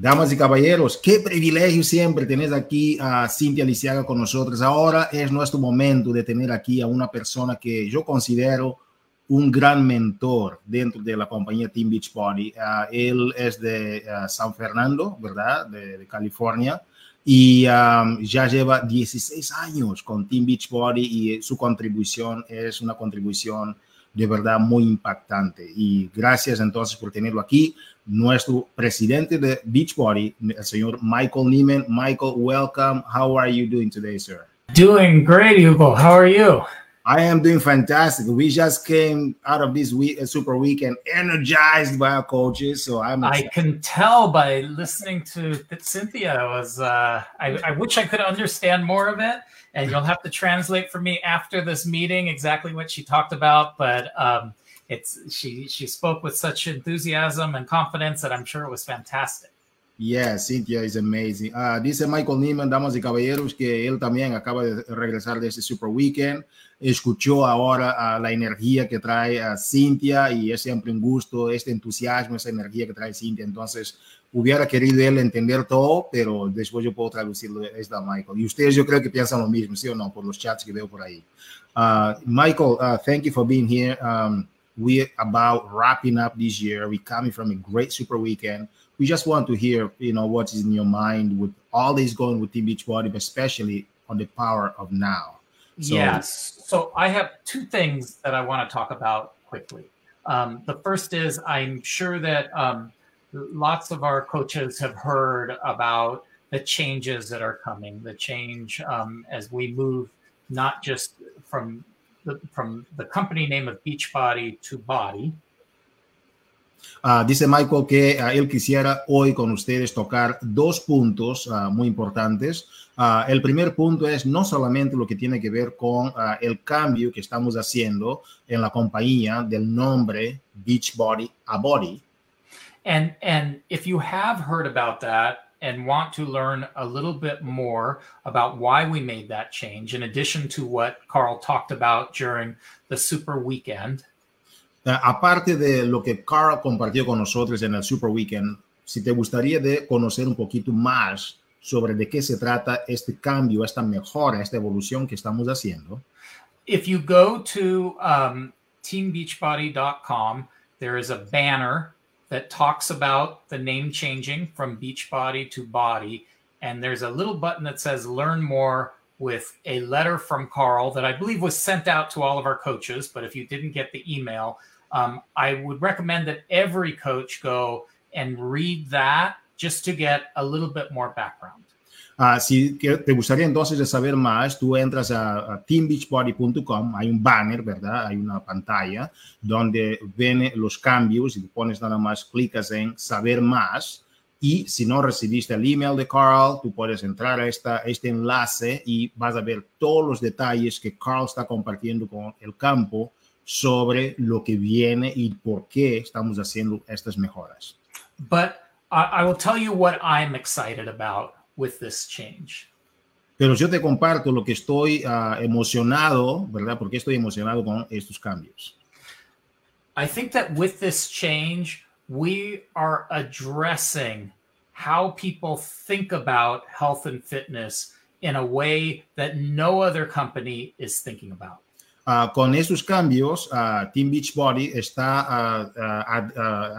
Damas y caballeros, qué privilegio siempre tener aquí a Cintia Lisiaga con nosotros. Ahora es nuestro momento de tener aquí a una persona que yo considero un gran mentor dentro de la compañía Team Beachbody. Uh, él es de uh, San Fernando, ¿verdad? De, California. Y um, ya lleva 16 años con Team Beachbody y su contribución es una contribución de verdad muy impactante. Y gracias entonces por tenerlo aquí nuestro presidente de Beachbody, el señor Michael Neiman. Michael, welcome. How are you doing today, sir? Doing great, Hugo. How are you? I am doing fantastic. We just came out of this week, super weekend, energized by our coaches. So I'm. Excited. I can tell by listening to Cynthia. Was uh, I, I wish I could understand more of it, and you'll have to translate for me after this meeting exactly what she talked about. But um, it's she she spoke with such enthusiasm and confidence that I'm sure it was fantastic. Yeah, Cynthia is amazing. Uh, dice Michael Neiman, damas y caballeros, que él también acaba de regresar de ese Super Weekend. Escuchó ahora la energía que trae a Cynthia y es siempre un gusto, este entusiasmo, esa energía que trae Cynthia. Entonces, hubiera querido él entender todo, pero después yo puedo traducirlo esta Michael. Y ustedes yo creo que piensan lo mismo, ¿sí o no? Por los chats que veo por ahí. Uh, Michael, uh, thank you for being here. Um, we about wrapping up this year. We coming from a great super weekend. We just want to hear, you know, what is in your mind with all this going with Team Beachbody, but especially on the power of now. So, yes. So I have two things that I want to talk about quickly. Um, the first is I'm sure that um, lots of our coaches have heard about the changes that are coming, the change um, as we move not just from the, from the company name of Beachbody to Body. Uh, dice Michael que uh, él quisiera hoy con ustedes tocar dos puntos uh, muy importantes. El primer punto es no solamente lo que tiene que ver con el cambio que estamos haciendo en la compañía del nombre Beachbody a Body. And, and if you have heard about that, and want to learn a little bit more about why we made that change, in addition to what Carl talked about during the Super Weekend. Uh, aparte de lo que Carl compartió con nosotros en el Super Weekend, si te gustaría de conocer un poquito más sobre de qué se trata este cambio, esta mejora, esta evolución que estamos haciendo. If you go to um, teambeachbody.com, there is a banner that talks about the name changing from Beachbody to Body. And there's a little button that says Learn More with a letter from Carl that I believe was sent out to all of our coaches. But if you didn't get the email, um, I would recommend that every coach go and read that just to get a little bit more background. Uh, si te gustaría entonces de saber más, tú entras a, a teambeachbody.com, hay un banner, ¿verdad? Hay una pantalla donde ven los cambios y tú pones nada más, clicas en saber más. Y si no recibiste el email de Carl, tú puedes entrar a esta, este enlace y vas a ver todos los detalles que Carl está compartiendo con el campo sobre lo que viene y por qué estamos haciendo estas mejoras. But I, I will tell you what I'm excited about with this change. Pero yo te comparto lo que estoy uh, emocionado, ¿verdad? Porque estoy emocionado con estos cambios. I think that with this change, we are addressing how people think about health and fitness in a way that no other company is thinking about. Uh, con estos cambios, uh, Team Beachbody está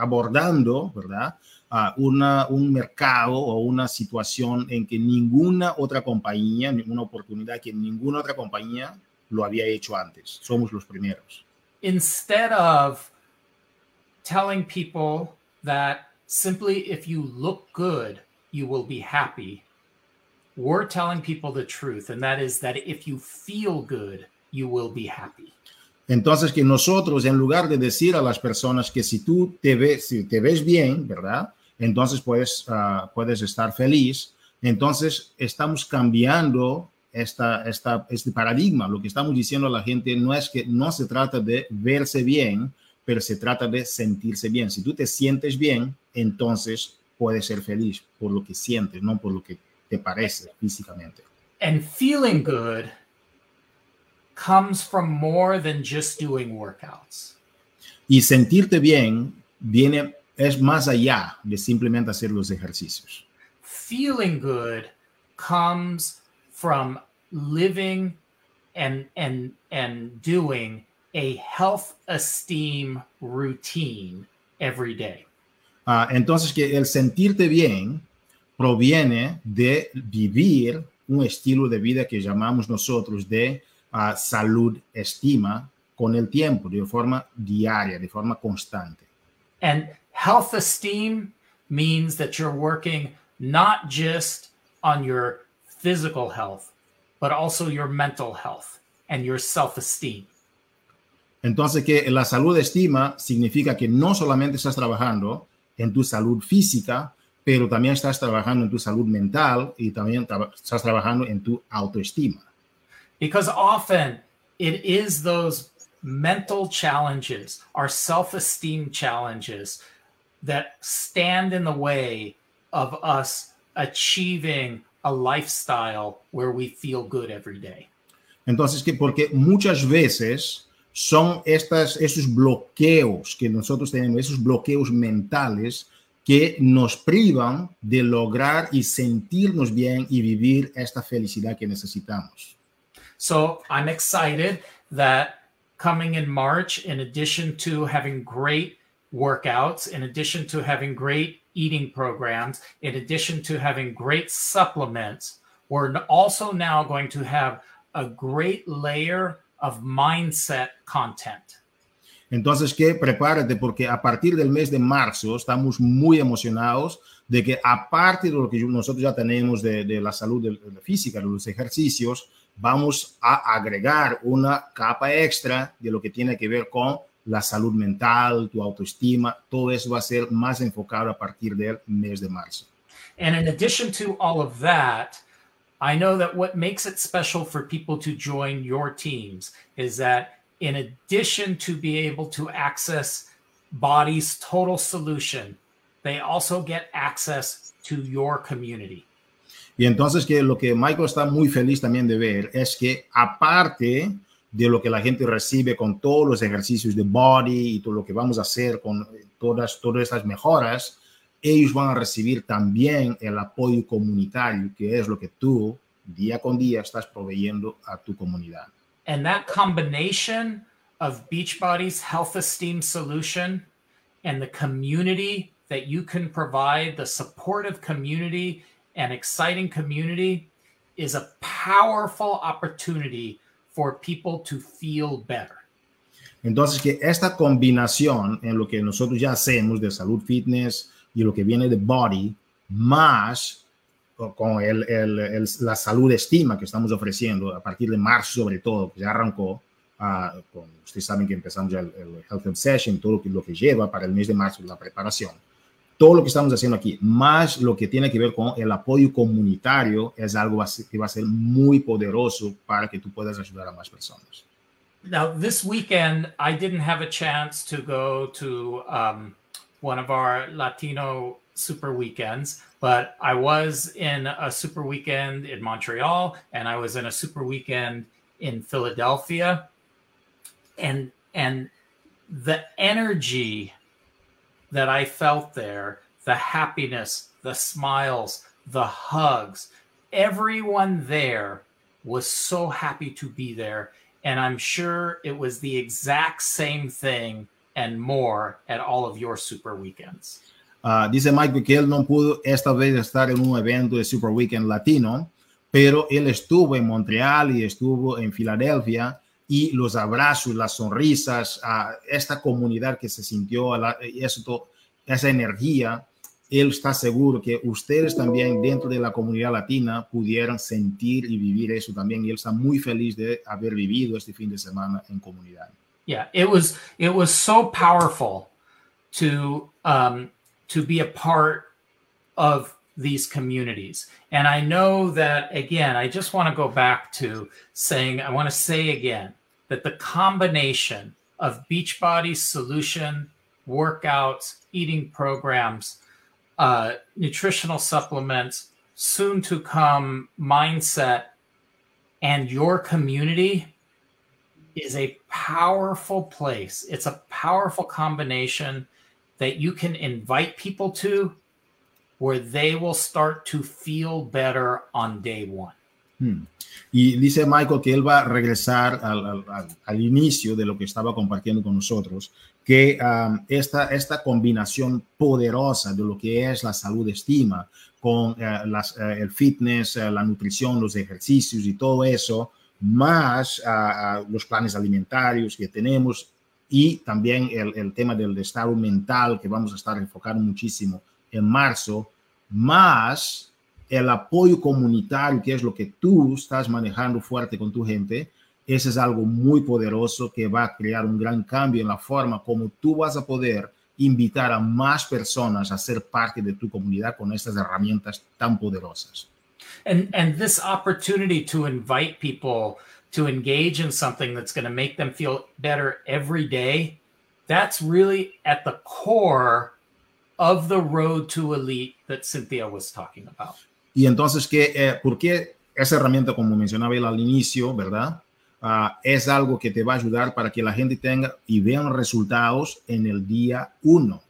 abordando, ¿verdad? Uh, una, un mercado o una situación en que ninguna otra compañía, ninguna oportunidad que ninguna otra compañía lo había hecho antes. Somos los primeros. Instead of telling people that simply if you look good, you will be happy, we're telling people the truth, and that is that if you feel good, you will be happy. Entonces, que nosotros, en lugar de decir a las personas que si tú te ves, si te ves bien, ¿verdad? Entonces puedes, uh, puedes estar feliz. Entonces, estamos cambiando esta, esta, este paradigma. Lo que estamos diciendo a la gente no es que no se trata de verse bien, pero se trata de sentirse bien. Si tú te sientes bien, entonces puedes ser feliz por lo que sientes, no por lo que te parece físicamente. And feeling good comes from more than just doing workouts. Y sentirte bien viene es más allá de simplemente hacer los ejercicios. Feeling good comes from living and and and doing a health esteem routine every day. Ah, entonces que el sentirte bien proviene de vivir un estilo de vida que llamamos nosotros de ah, salud estima con el tiempo, de forma diaria, de forma constante. And health esteem means that you're working not just on your physical health, but also your mental health and your self-esteem. Entonces que la salud estima significa que no solamente estás trabajando en tu salud física, pero también estás trabajando en tu salud mental y también tra estás trabajando en tu autoestima. Because often it is those mental challenges, our self esteem challenges, that stand in the way of us achieving a lifestyle where we feel good every day. Entonces, que porque muchas veces son estas, esos bloqueos que nosotros tenemos, esos bloqueos mentales que nos privan de lograr y sentirnos bien y vivir esta felicidad que necesitamos. So I'm excited that coming in March, in addition to having great workouts, in addition to having great eating programs, in addition to having great supplements, we're also now going to have a great layer of mindset content. Entonces, que prepárate porque a partir del mes de marzo estamos muy emocionados de que aparte de lo que nosotros ya tenemos de, de la salud de, de física, de los ejercicios, vamos a agregar una capa extra de lo que tiene que ver con la salud mental, tu autoestima, todo eso va a ser más enfocado a partir del mes de marzo. And in addition to all of that, I know that what makes it special for people to join your teams is that in addition to be able to access Body's total solution, they also get access to your community. Y entonces que lo que Michael está muy feliz también de ver es que aparte de lo que la gente recibe con todos los ejercicios de body y todo lo que vamos a hacer con todas, todas estas mejoras, ellos van a recibir también el apoyo comunitario, que es lo que tú día con día estás proveyendo a tu comunidad. And that combination of Beachbody's health esteem solution and the community that you can provide, the supportive community and exciting community, is a powerful opportunity for people to feel better. Entonces, que esta combinación en lo que nosotros ya hacemos de salud fitness y lo que viene de body, más con el, el, el, la salud estima que estamos ofreciendo a partir de marzo, sobre todo, que ya arrancó. Uh, con, ustedes saben que empezamos ya el, Health Obsession, todo lo que, lo que lleva para el mes de marzo, la preparación. Todo lo que estamos haciendo aquí, más lo que tiene que ver con el apoyo comunitario, es algo que va a ser muy poderoso para que tú puedas ayudar a más personas. Now, this weekend, I didn't have a chance to go to um, one of our Latino super weekends, but I was in a super weekend in Montreal and I was in a super weekend in Philadelphia. And and the energy that I felt there, the happiness, the smiles, the hugs, everyone there was so happy to be there. And I'm sure it was the exact same thing and more at all of your super weekends. Uh, dice Mike que él no pudo esta vez estar en un evento de Super Weekend latino, pero él estuvo en Montreal y estuvo en Filadelfia y los abrazos, las sonrisas, a esta comunidad que se sintió, la, eso, esa energía, él está seguro que ustedes también dentro de la comunidad latina pudieran sentir y vivir eso también y él está muy feliz de haber vivido este fin de semana en comunidad. Yeah, it was it was so powerful to um, to be a part of these communities. And I know that, again, I just want to go back to saying, I want to say again that the combination of Beachbody solution, workouts, eating programs, uh, nutritional supplements, soon to come mindset, and your community is a powerful place. It's a powerful combination that you can invite people to where they will start to feel better on day one. Hmm. Y dice Michael que él va a regresar al, al, al, inicio de lo que estaba compartiendo con nosotros, que um, esta, esta combinación poderosa de lo que es la salud estima con uh, las, uh, el fitness, uh, la nutrición, los ejercicios y todo eso, más los planes alimentarios que tenemos y también el, el, tema del estado mental que vamos a estar enfocando muchísimo en marzo, más el apoyo comunitario, que es lo que tú estás manejando fuerte con tu gente, es algo muy poderoso que va a crear un gran cambio en la forma como tú vas a poder invitar a más personas a ser parte de tu comunidad con estas herramientas tan poderosas. And, and this opportunity to invite people to engage in something that's going to make them feel better every day, that's really at the core of the road to elite that Cynthia was talking about. Y entonces, ¿qué, eh, ¿por qué esa herramienta, como mencionaba él al inicio, verdad? Uh, es algo que te va a ayudar para que la gente tenga y vean resultados en el día uno.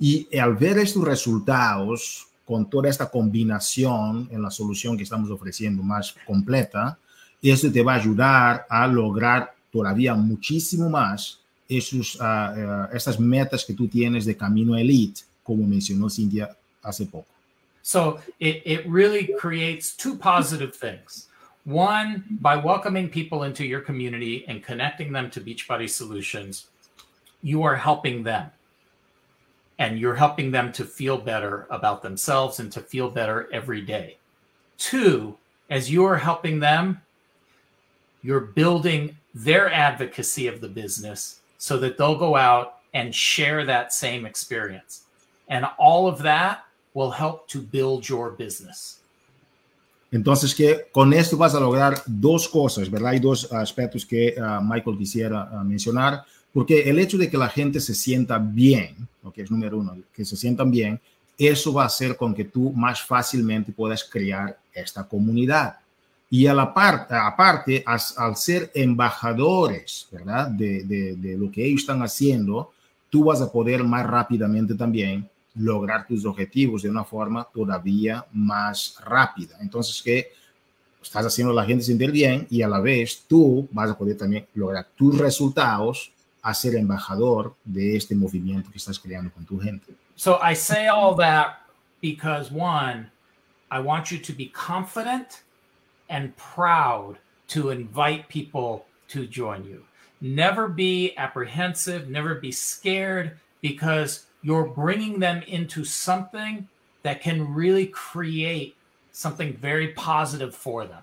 Y al ver estos resultados, con toda esta combinación en la solución que estamos ofreciendo más completa, eso te va a ayudar a lograr todavía muchísimo más esos, uh, uh, estas metas que tú tienes de camino elite, como mencionó Cintia hace poco. So it, it really creates two positive things. One, by welcoming people into your community and connecting them to Beachbody Solutions, you are helping them. And you're helping them to feel better about themselves and to feel better every day. Two, as you are helping them, you're building their advocacy of the business so that they'll go out and share that same experience. And all of that will help to build your business. Entonces, que con esto vas a lograr dos cosas, ¿verdad? Hay dos aspectos que uh, Michael quisiera uh, mencionar, porque el hecho de que la gente se sienta bien, lo que es número uno, que se sientan bien, eso va a hacer con que tú más fácilmente puedas crear esta comunidad. Y a la parte, aparte, as, al ser embajadores, ¿verdad? De, de, de lo que ellos están haciendo, tú vas a poder más rápidamente también lograr tus objetivos de una forma todavía más rápida. Entonces, que estás haciendo a la gente sentir bien y a la vez tú vas a poder también lograr tus resultados a ser embajador de este movimiento que estás creando con tu gente. So I say all that because one, I want you to be confident and proud to invite people to join you. Never be apprehensive, never be scared because you're bringing them into something that can really create something very positive for them.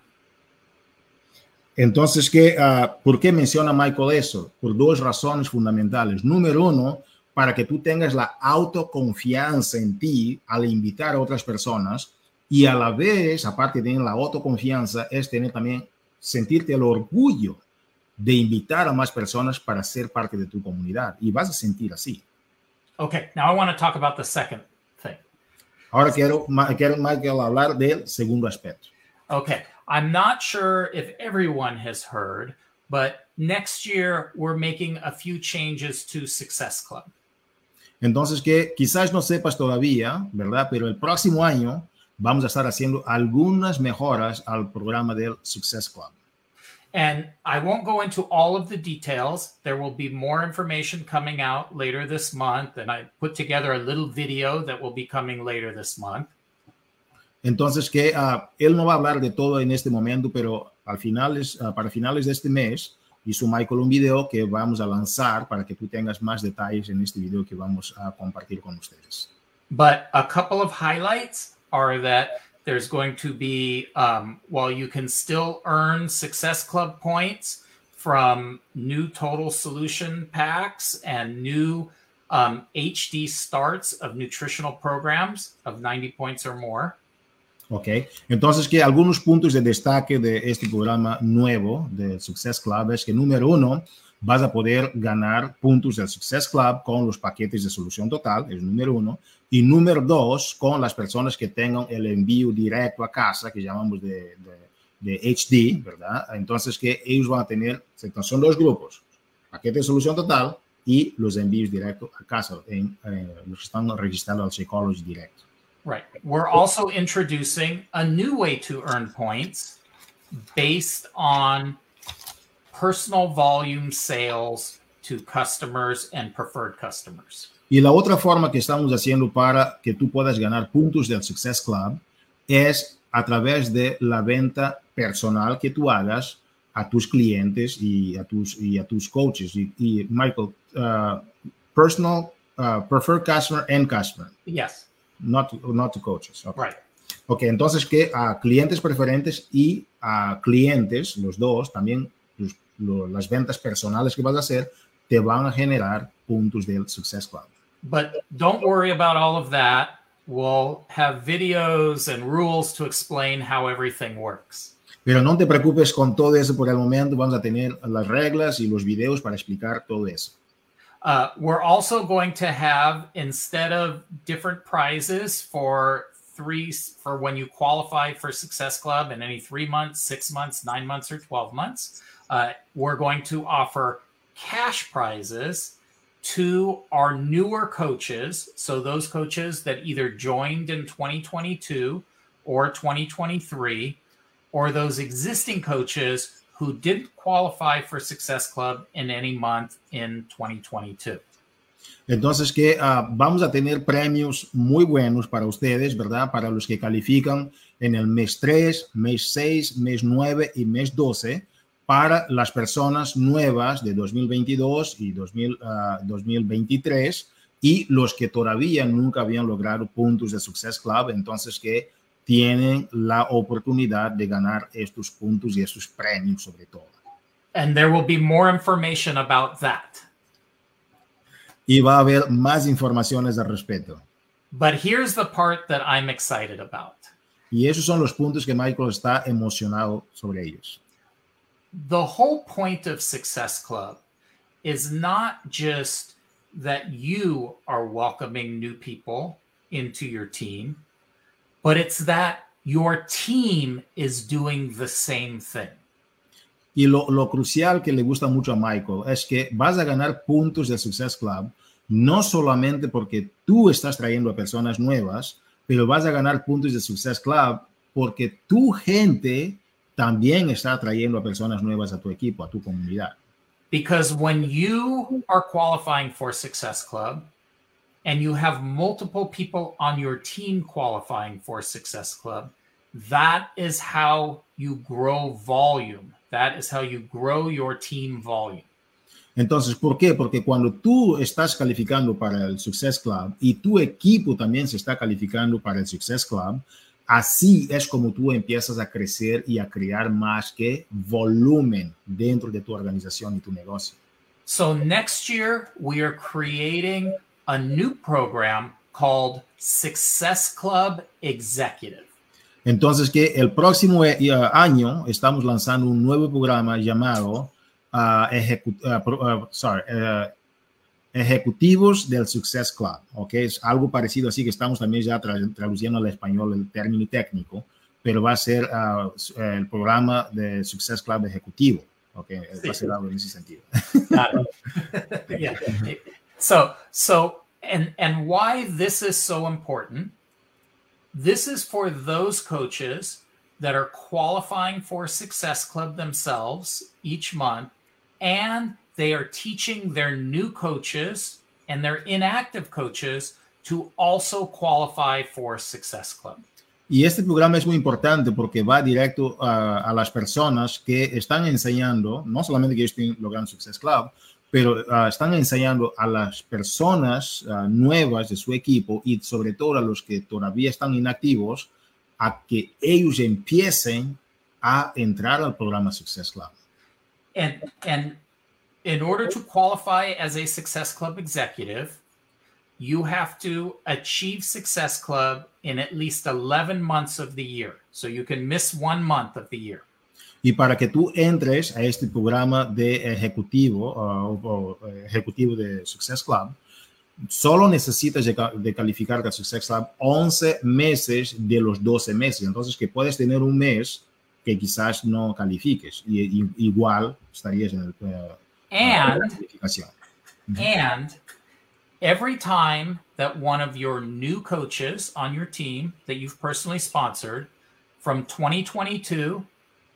Entonces, ¿qué, uh, ¿por qué menciona Michael eso? Por dos razones fundamentales. Número uno, para que tú tengas la autoconfianza en ti al invitar a otras personas y a la vez, aparte de la autoconfianza, es tener también, sentirte el orgullo de invitar a más personas para ser parte de tu comunidad. Y vas a sentir así. Okay, now I want to talk about the second thing. Ahora quiero, quiero Michael hablar del segundo aspecto. Okay, I'm not sure if everyone has heard, but next year we're making a few changes to Success Club. Entonces, que quizás no sepas todavía, ¿verdad? Pero el próximo año vamos a estar haciendo algunas mejoras al programa del Success Club. And I won't go into all of the details. There will be more information coming out later this month. And I put together a little video that will be coming later this month. Entonces, que uh, él no va a hablar de todo en este momento, pero al finales, uh, para finales de este mes hizo Michael un video que vamos a lanzar para que tú tengas más detalles en este video que vamos a compartir con ustedes. But a couple of highlights are that There's going to be, um, while you can still earn Success Club points from new total solution packs and new um, HD starts of nutritional programs of 90 points or more. Ok, entonces que algunos puntos de destaque de este programa nuevo de Success Club es que número uno, vas a poder ganar puntos del Success Club con los paquetes de solución total, es número uno. Y número dos, con las personas que tengan el envío directo a casa, que llamamos de, HD, ¿verdad? Entonces que ellos van a tener, son dos grupos, paquete de solución total y los envíos directos a casa, eh, los que están registrados al Psychology Direct. Right. We're also introducing a new way to earn points based on personal volume sales to customers and preferred customers. Y la otra forma que estamos haciendo para que tú puedas ganar puntos del Success Club es a través de la venta personal que tú hagas a tus clientes y a tus, y a tus coaches. Y, y Michael, uh, personal, uh, preferred customer and customer. Yes. Not, not to coaches. Okay. Right. Ok, entonces que a clientes preferentes y a clientes, los dos, también los, lo, las ventas personales que vas a hacer, te van a generar puntos del Success Club. But don't worry about all of that. We'll have videos and rules to explain how everything works. Pero no te preocupes con todo eso por el momento. Vamos a tener las reglas y los videos para explicar todo eso. Uh, we're also going to have, instead of different prizes for three, for when you qualify for Success Club in any three months, six months, nine months, or 12 months, uh, we're going to offer cash prizes to our newer coaches. So those coaches that either joined in 2022 or 2023, or those existing coaches who didn't qualify for Success Club in any month in 2022. Entonces que uh, vamos a tener premios muy buenos para ustedes, ¿verdad? Para los que califican en el mes 3, mes 6, mes 9 y mes 12 para las personas nuevas de 2022 y 2000, uh, 2023 y los que todavía nunca habían logrado puntos de Success Club, entonces que tienen la oportunidad de ganar estos puntos y estos premios sobre todo. And there will be more information about that. Y va a haber más informaciones al respecto. But here's the part that I'm excited about. Y esos son los puntos que Michael está emocionado sobre ellos. The whole point of Success Club is not just that you are welcoming new people into your team, but it's that your team is doing the same thing. Y lo, lo, crucial que le gusta mucho a Michael es que vas a ganar puntos del Success Club, no solamente porque tú estás trayendo a personas nuevas, pero vas a ganar puntos del Success Club porque tu gente también está trayendo a personas nuevas a tu equipo, a tu comunidad. Because when you are qualifying for Success Club, and you have multiple people on your team qualifying for Success Club, that is how you grow volume. That is how you grow your team volume. Entonces, ¿por qué? Porque cuando tú estás calificando para el Success Club y tu equipo también se está calificando para el Success Club, así es como tú empiezas a crecer y a crear más que volumen dentro de tu organización y tu negocio. So next year we are creating a new program called Success Club Executive. Entonces que el próximo uh, año estamos lanzando un nuevo programa llamado uh, uh, sorry, Ejecutivos del Success Club, ¿ok? Es algo parecido así que estamos también ya tra traduciendo al español el término técnico, pero va a ser el programa de Success Club Ejecutivo, ¿ok? Sí. Va a ser algo en ese sentido. Claro. yeah. So, so, and and why this is so important. This is for those coaches that are qualifying for Success Club themselves each month, and they are teaching their new coaches and their inactive coaches to also qualify for Success Club. Y este programa es muy importante porque va directo a, a las personas que están enseñando, no solamente que estén logrando Success Club, pero uh, están enseñando a las personas uh, nuevas de su equipo y sobre todo a los que todavía están inactivos a que ellos empiecen a entrar al programa Success Club. And, and in order to qualify as a Success Club executive, you have to achieve Success Club in at least 11 months of the year. So you can miss one month of the year. Y para que tú entres a este programa de ejecutivo uh, o ejecutivo de Success Club, solo necesitas de, de calificar de Success Club 11 meses de los 12 meses. Entonces, que puedes tener un mes que quizás no califiques y, y igual estarías en el, uh, and. And every time that one of your new coaches on your team that you've personally sponsored from 2022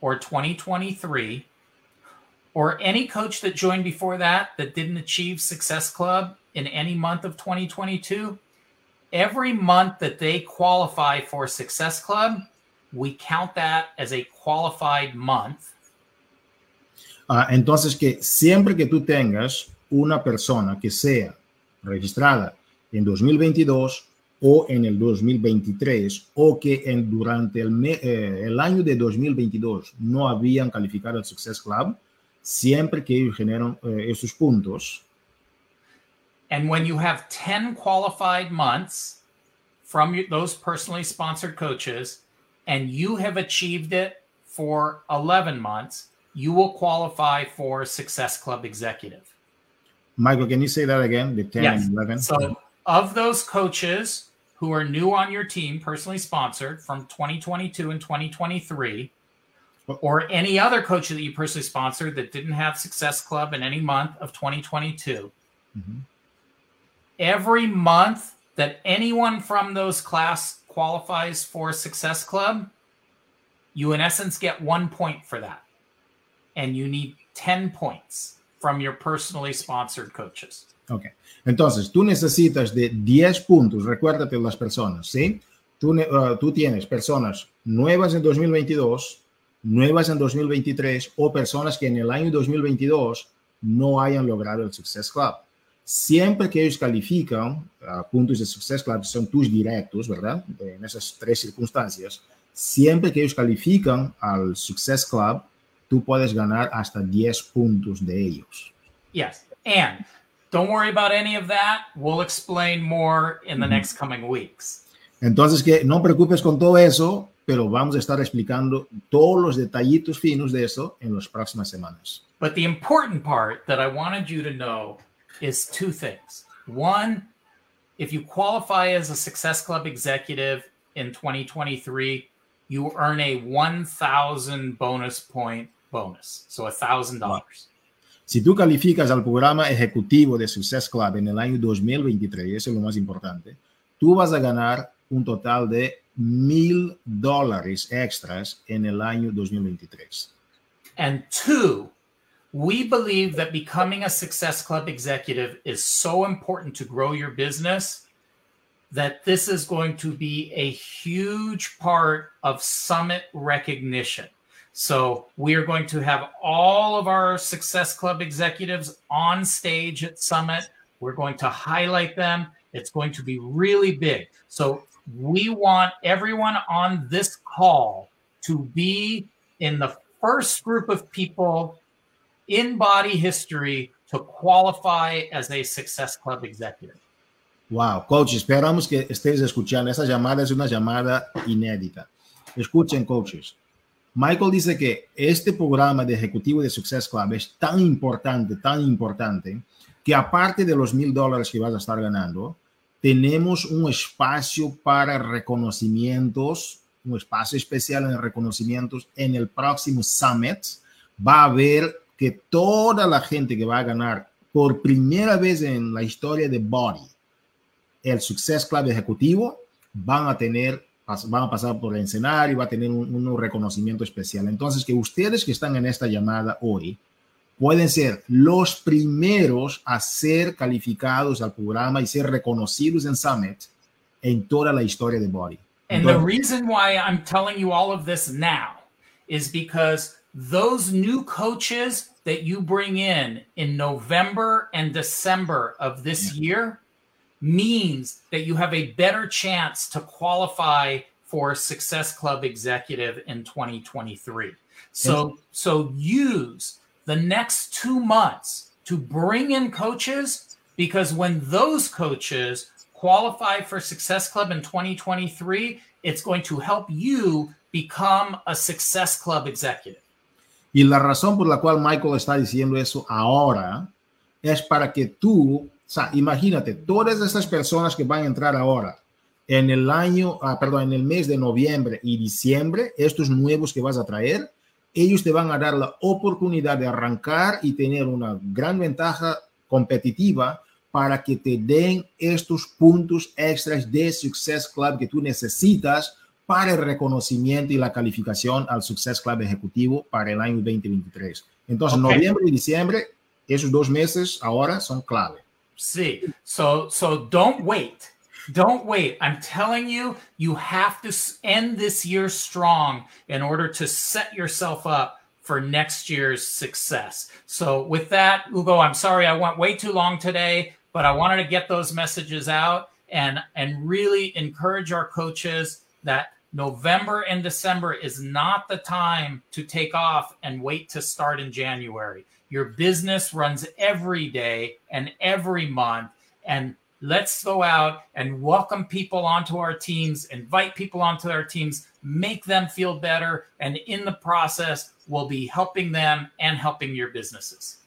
or 2023, or any coach that joined before that that didn't achieve Success Club in any month of 2022, every month that they qualify for Success Club, we count that as a qualified month. Uh, entonces, que siempre que tú tengas una persona que sea registrada en 2022 o en el 2023 o que en, durante el, eh, el año de 2022 no habían calificado al Success Club, siempre que ellos generan eh, esos puntos. And when you have 10 qualified months from those personally sponsored coaches and you have achieved it for 11 months, you will qualify for Success Club Executive. Michael, can you say that again? The 10 Yes. and 11? So, of those coaches who are new on your team, personally sponsored from 2022 and 2023, or any other coach that you personally sponsored that didn't have Success Club in any month of 2022, Mhm. every month that anyone from those class qualifies for Success Club, you in essence get one point for that. And you need 10 points from your personally sponsored coaches. Ok. Entonces, tú necesitas de 10 puntos, recuérdate las personas, ¿sí? Tú, uh, tú tienes personas nuevas en 2022, nuevas en 2023 o personas que en el año 2022 no hayan logrado el Success Club. Siempre que ellos califican uh, puntos de Success Club, son tus directos, ¿verdad? En esas tres circunstancias, siempre que ellos califican al Success Club, tú puedes ganar hasta 10 puntos de ellos. Yes. And don't worry about any of that. We'll explain more in the next coming weeks. Entonces, que no preocupes con todo eso, pero vamos a estar explicando todos los detallitos finos de eso en las próximas semanas. But the important part that I wanted you to know is two things. One, if you qualify as a Success Club executive in 2023, you earn a 1,000 bonus point bonus. So $1,000. Si tú calificas al programa ejecutivo de Success Club en el año 2023, eso es lo más importante, tú vas a ganar un total de mil dólares extras en el año 2023. And two, we believe that becoming a Success Club executive is so important to grow your business that this is going to be a huge part of summit recognition. So, we are going to have all of our Success Club executives on stage at Summit. We're going to highlight them. It's going to be really big. So, we want everyone on this call to be in the first group of people in body history to qualify as a Success Club executive. Wow, coach, esperamos que estés escuchando. Esa llamada es una llamada inédita. Escuchen, coaches. Michael dice que este programa de ejecutivo de Success Club es tan importante, tan importante, que aparte de los mil dólares que vas a estar ganando, tenemos un espacio para reconocimientos, un espacio especial en reconocimientos en el próximo Summit. Va a haber que toda la gente que va a ganar por primera vez en la historia de Body el Success Club ejecutivo van a tener, van a pasar por el escenario y va a tener un, un reconocimiento especial. Entonces, que ustedes que están en esta llamada hoy pueden ser los primeros a ser calificados al programa y ser reconocidos en Summit en toda la historia de Body. And the reason why I'm telling you all of this now is because those new coaches that you bring in in November and December of this year means that you have a better chance to qualify for Success Club Executive in 2023. So so use the next 2 months to bring in coaches because when those coaches qualify for Success Club in 2023, it's going to help you become a Success Club executive. Y la razón por la cual Michael está diciendo eso ahora es para que tú, o sea, imagínate, todas estas personas que van a entrar ahora en el año, ah, perdón, en el mes de noviembre y diciembre, estos nuevos que vas a traer, ellos te van a dar la oportunidad de arrancar y tener una gran ventaja competitiva para que te den estos puntos extras de Success Club que tú necesitas para el reconocimiento y la calificación al Success Club Ejecutivo para el año 2023. Entonces, okay. noviembre y diciembre, esos dos meses ahora son clave. Sí, so, so don't wait. Don't wait. I'm telling you, you have to end this year strong in order to set yourself up for next year's success. So, with that, Ugo, I'm sorry I went way too long today, but I wanted to get those messages out and and really encourage our coaches that November and December is not the time to take off and wait to start in January. Your business runs every day and every month and Let's go out and welcome people onto our teams, invite people onto our teams, make them feel better, and in the process, we'll be helping them and helping your businesses.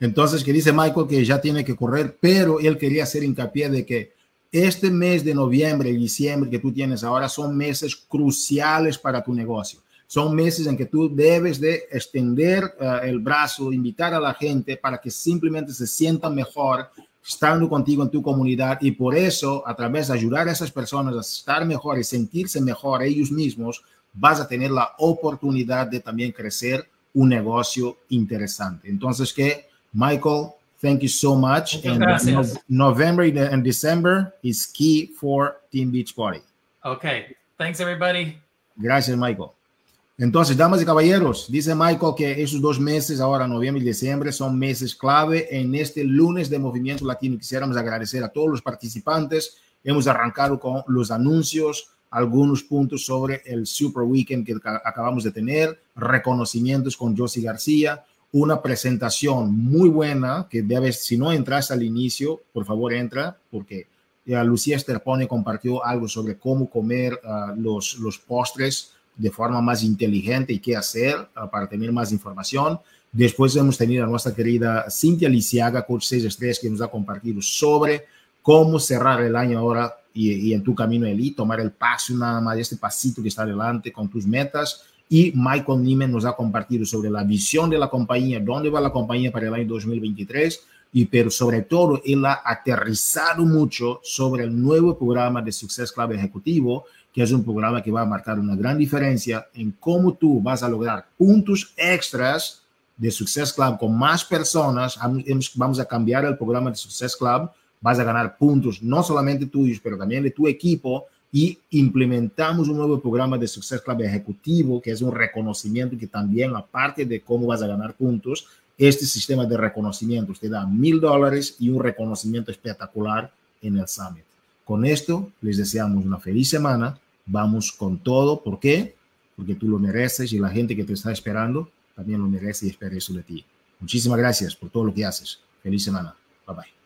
Entonces, que dice Michael que ya tiene que correr, pero él quería hacer hincapié de que este mes de noviembre y diciembre que tú tienes ahora son meses cruciales para tu negocio. Son meses en que tú debes de extender uh, el brazo, invitar a la gente para que simplemente se sientan mejor estando contigo en tu comunidad y por eso, a través de ayudar a esas personas a estar mejor y sentirse mejor ellos mismos, vas a tener la oportunidad de también crecer un negocio interesante. Entonces, que Michael, thank you so much. And no, November and December is key for Team Beach Party. Okay. Thanks, everybody. Gracias, Michael. Entonces, damas y caballeros, dice Michael que esos dos meses, ahora noviembre y diciembre, son meses clave en este lunes de Movimiento Latino. Quisiéramos agradecer a todos los participantes. Hemos arrancado con los anuncios, algunos puntos sobre el Super Weekend que acabamos de tener, reconocimientos con Josie García, una presentación muy buena que debes, si no entras al inicio, por favor entra, porque ya Lucía Esterpone compartió algo sobre cómo comer uh, los, los postres de forma más inteligente y qué hacer uh, para tener más información. Después hemos tenido a nuestra querida Cintia Lisiaga, coach 6 estrellas, que nos ha compartido sobre cómo cerrar el año ahora y, en tu camino elite, tomar el paso nada más, este pasito que está adelante con tus metas. Y Michael Niemen nos ha compartido sobre la visión de la compañía, dónde va la compañía para el año 2023 y pero sobre todo él ha aterrizado mucho sobre el nuevo programa de Success Club Ejecutivo que es un programa que va a marcar una gran diferencia en cómo tú vas a lograr puntos extras de Success Club con más personas. Vamos a cambiar el programa de Success Club. Vas a ganar puntos no solamente tuyos, pero también de tu equipo. Y implementamos un nuevo programa de Success Club ejecutivo, que es un reconocimiento que también, aparte de cómo vas a ganar puntos, este sistema de reconocimiento te da mil dólares y un reconocimiento espectacular en el Summit. Con esto, les deseamos una feliz semana. Vamos con todo. ¿Por qué? Porque tú lo mereces y la gente que te está esperando también lo merece y espera eso de ti. Muchísimas gracias por todo lo que haces. Feliz semana. Bye bye.